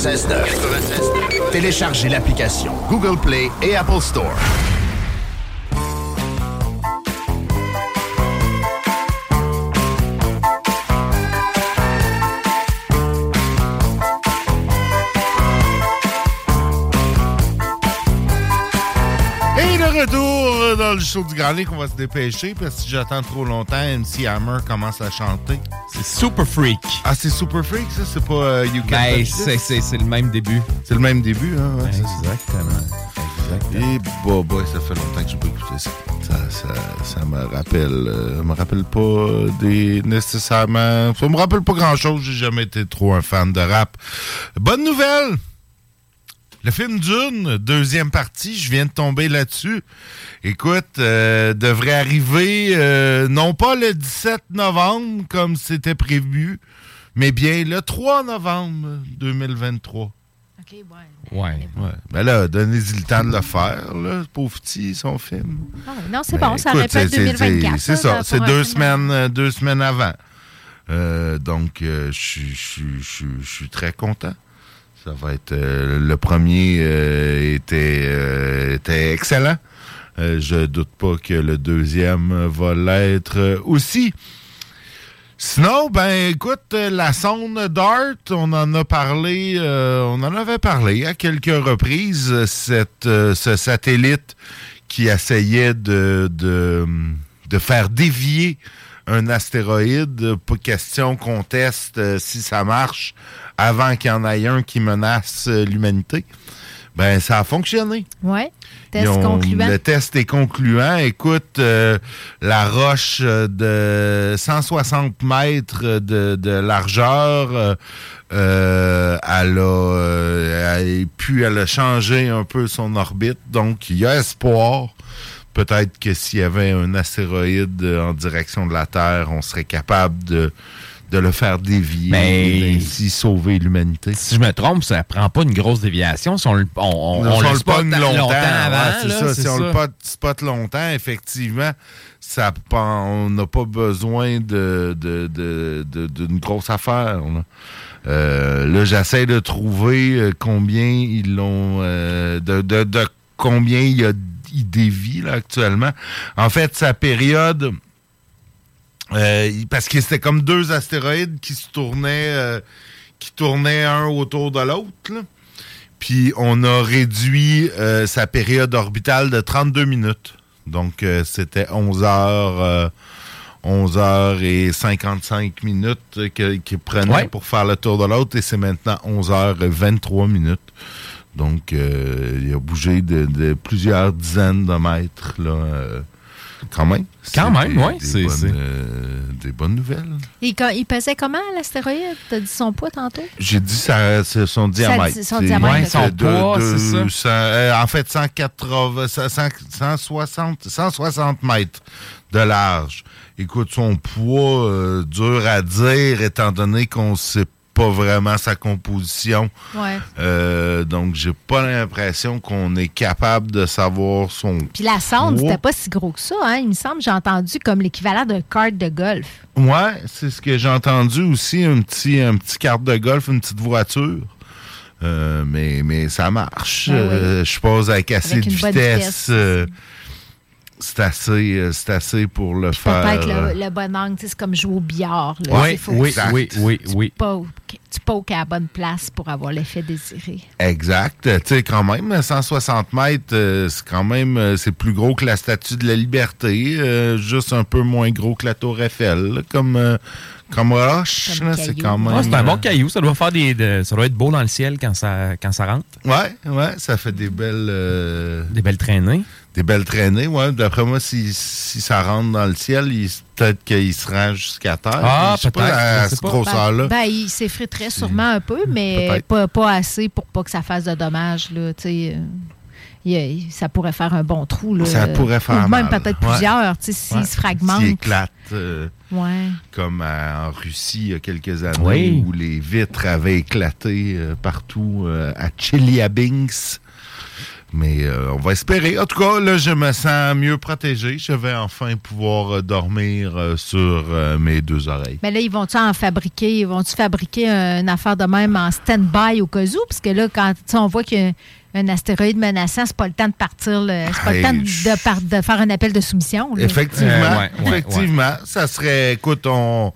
96.9. Téléchargez l'application Google Play et Apple Store. retour dans le show du Grand qu'on va se dépêcher parce que si j'attends trop longtemps, MC Hammer commence à chanter. Super Freak. Ah, c'est Super Freak, ça? C'est pas euh, You Can Ben, c'est- le même début. C'est le même début, hein? Ouais, ça. Exactement. Et bah, bah, ça fait longtemps que je peux écouter ça. Ça, ça, ça me rappelle. euh, me rappelle pas des nécessairement. Ça me rappelle pas grand chose. J'ai jamais été trop un fan de rap. Bonne nouvelle! Le film Dune, deuxième partie, je viens de tomber là-dessus. Écoute, euh, devrait arriver euh, non pas le 17 novembre comme c'était prévu, mais bien le 3 novembre 2023. Ouais. Ouais. Ben là, donnez-y le temps de le faire, là, pauvre petit, son film. Ah non, c'est Ben, bon, ça écoute, répète c'est- c'est- 2024. C'est ça, c'est deux semaines, euh, deux semaines avant. Euh, donc, euh, je suis- très content. Ça va être euh, le premier euh, était euh, était excellent. Euh, je doute pas que le deuxième va l'être aussi. Sinon, ben écoute, la sonde DART, on en a parlé, euh, on en avait parlé à quelques reprises, euh, ce satellite qui essayait de, faire dévier un astéroïde. Pas question qu'on teste si ça marche avant qu'il y en ait un qui menace l'humanité. Ben, ça a fonctionné. Oui, test Ils ont- concluant. Le test est concluant. Écoute, euh, la roche de 160 mètres de, de largeur, euh, euh, elle a, elle- puis elle a changé un peu son orbite. Donc, il y a espoir. Peut-être que s'il y avait un astéroïde en direction de la Terre, on serait capable de, de le faire dévier Mais- et ainsi sauver l'humanité. Si je me trompe, ça prend pas une grosse déviation. Si on, le- on, on, Non, on si on le le spot longtemps, longtemps avant, ouais, c'est là, ça. Si on le pot- spot longtemps, effectivement, ça, on n'a pas besoin de, de- de- de- d'une grosse affaire. Là, Euh, là, j'essaie de trouver euh, combien ils l'ont, euh, de, de- de combien il y a il dévie là, actuellement. En fait, sa période, euh, parce que c'était comme deux astéroïdes qui se tournaient, euh, qui tournaient un autour de l'autre. Puis on a réduit euh, sa période orbitale de 32 minutes. Donc c'était 11 heures, euh, 11 heures et 55 minutes qu'il prenait Ouais. pour faire le tour de l'autre et c'est maintenant 11 heures et 23 minutes. Donc il a bougé de, de plusieurs dizaines de mètres là. Quand même. Quand même, ouais, des euh, des bonnes nouvelles. Il, pesait comment, l'astéroïde? T'as dit son poids tantôt? J'ai dit ça, c'est son diamètre. dit son C'est- diamètre, ouais, Son poids, ça. euh, en fait, 180, 100, 160, 160 mètres de large. Écoute, son poids, euh, dur à dire, étant donné qu'on ne sait pas vraiment sa composition. Ouais. Euh, donc, j'ai pas l'impression qu'on est capable de savoir son Puis la sonde, c'était pas si gros que ça, hein? Il me semble, j'ai entendu comme l'équivalent d'un kart de golf. Ouais, c'est ce que j'ai entendu aussi, un petit, un petit carte de golf, une petite voiture. Euh, mais, mais ça marche. Ben oui. Euh, je suppose avec assez Avec de vitesse. vitesse. Euh, c'est assez, euh, c'est assez pour le faire. euh, le, le bon angle, c'est comme jouer au billard. là. Il faut oui, que tu- oui, oui, oui. poke- tu pokes à la bonne place pour avoir l'effet désiré. Exact. Tu sais, quand même, 160 mètres, euh, c'est quand même, euh, c'est plus gros que la Statue de la Liberté, euh, juste un peu moins gros que la Tour Eiffel, comme, euh, comme roche. c'est quand même. Ouais, c'est un euh, bon caillou. Ça doit faire des, de- ça doit être beau dans le ciel quand ça, quand ça rentre. Ouais, ouais, ça fait des belles. euh, des belles traînées. Des belles traînées, ouais. D'après moi, si, si ça rentre dans le ciel, il- peut-être qu'il se rend jusqu'à terre. Ah, Je sais pas peut-être, à sais cette grosseur-là. Ben, il s'effriterait sûrement un peu, mais Peut-être. pas, pas assez pour pas que ça fasse de dommages. Là, tu sais, euh, il ça pourrait faire un bon trou. Là, Ça pourrait faire Ou même peut-être plusieurs, s'ils Ouais. se fragmentent. S'il éclate. euh, Ouais. comme à- en Russie il y a quelques années Oui. où les vitres avaient éclaté euh, partout euh, à Chelyabinsk. Mais euh, on va espérer. En tout cas, là, je me sens mieux protégé. Je vais enfin pouvoir dormir euh, sur euh, mes deux oreilles. Mais là, ils vont-tu en fabriquer? Ils vont-tu fabriquer une affaire de même en stand-by au cas où? Parce que là, quand on voit qu'il y a un astéroïde menaçant, c'est pas le temps de partir, c'est pas le temps de, par- de faire un appel de soumission. là. Effectivement, Euh, ouais, ouais, effectivement. Ça serait, écoute, on,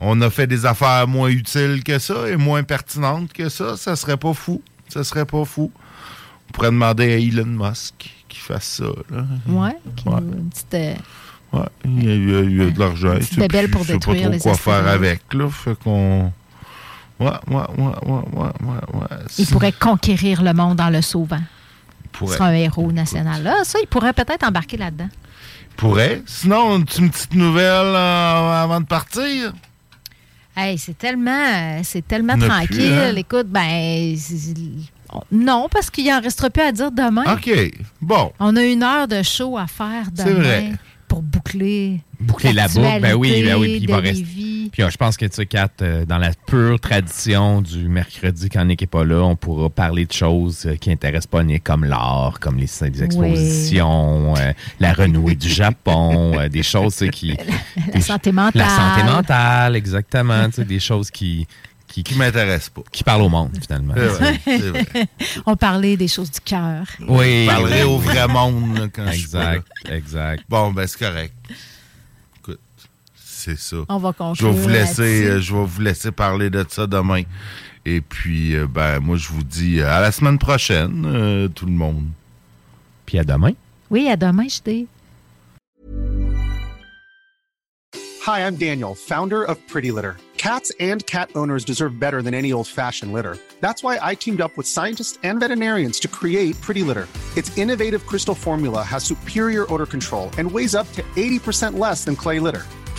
on a fait des affaires moins utiles que ça et moins pertinentes que ça. Ça serait pas fou. Ça serait pas fou. On pourrait demander à Elon Musk qu'il fasse ça. Là. Ouais, une petite, euh, Ouais, il y a, il y a- il y a de l'argent. bébelle plus- pour sait pas détruire trop les quoi faire avec, là. Fait qu'on... Ouais, ouais, ouais, il pourrait conquérir le monde en le sauvant. Il pourrait. sera un héros national. Là, ça, il pourrait peut-être embarquer là-dedans. pourrait. Sinon, une petite- nouvelle euh, avant de partir? Hey, c'est tellement, euh, c'est tellement tranquille. plus, hein? Écoute, ben, non, parce qu'il en restera plus à dire demain. OK. Bon. On a une heure de show à faire demain vrai. pour boucler. Boucler la boucle, ben oui, ben oui. Puis il va rester. Puis euh, je pense que tu sais, Kat, euh, dans la pure tradition du mercredi, quand Nick n'est pas là, on pourra parler de choses euh, qui n'intéressent pas Nick, comme l'art, comme les, les expositions, euh, la renouée du Japon, euh, des choses tu sais, qui. La des- santé mentale. La santé mentale, exactement. tu sais, des choses qui. Qui, qui m'intéressent pas. Qui parlent au monde, finalement. C'est vrai, [LAUGHS] vrai. On parlait des choses du cœur. Oui. Parlerai oui. au vrai monde là, quand je suis pas là. Exact, exact. Bon, ben c'est correct. C'est ça. On va Je conclure vais vous laisser, euh, je vais vous laisser parler de ça demain. Et puis, euh, ben moi, je vous dis euh, à la semaine prochaine, euh, tout le monde. Puis à demain. Oui, à demain, je dis. Hi, I'm Daniel, founder of Pretty Litter. Cats and cat owners deserve better than any old fashioned litter. That's why I teamed up with scientists and veterinarians to create Pretty Litter. Its innovative crystal formula has superior odor control and weighs up to 80% less than clay litter.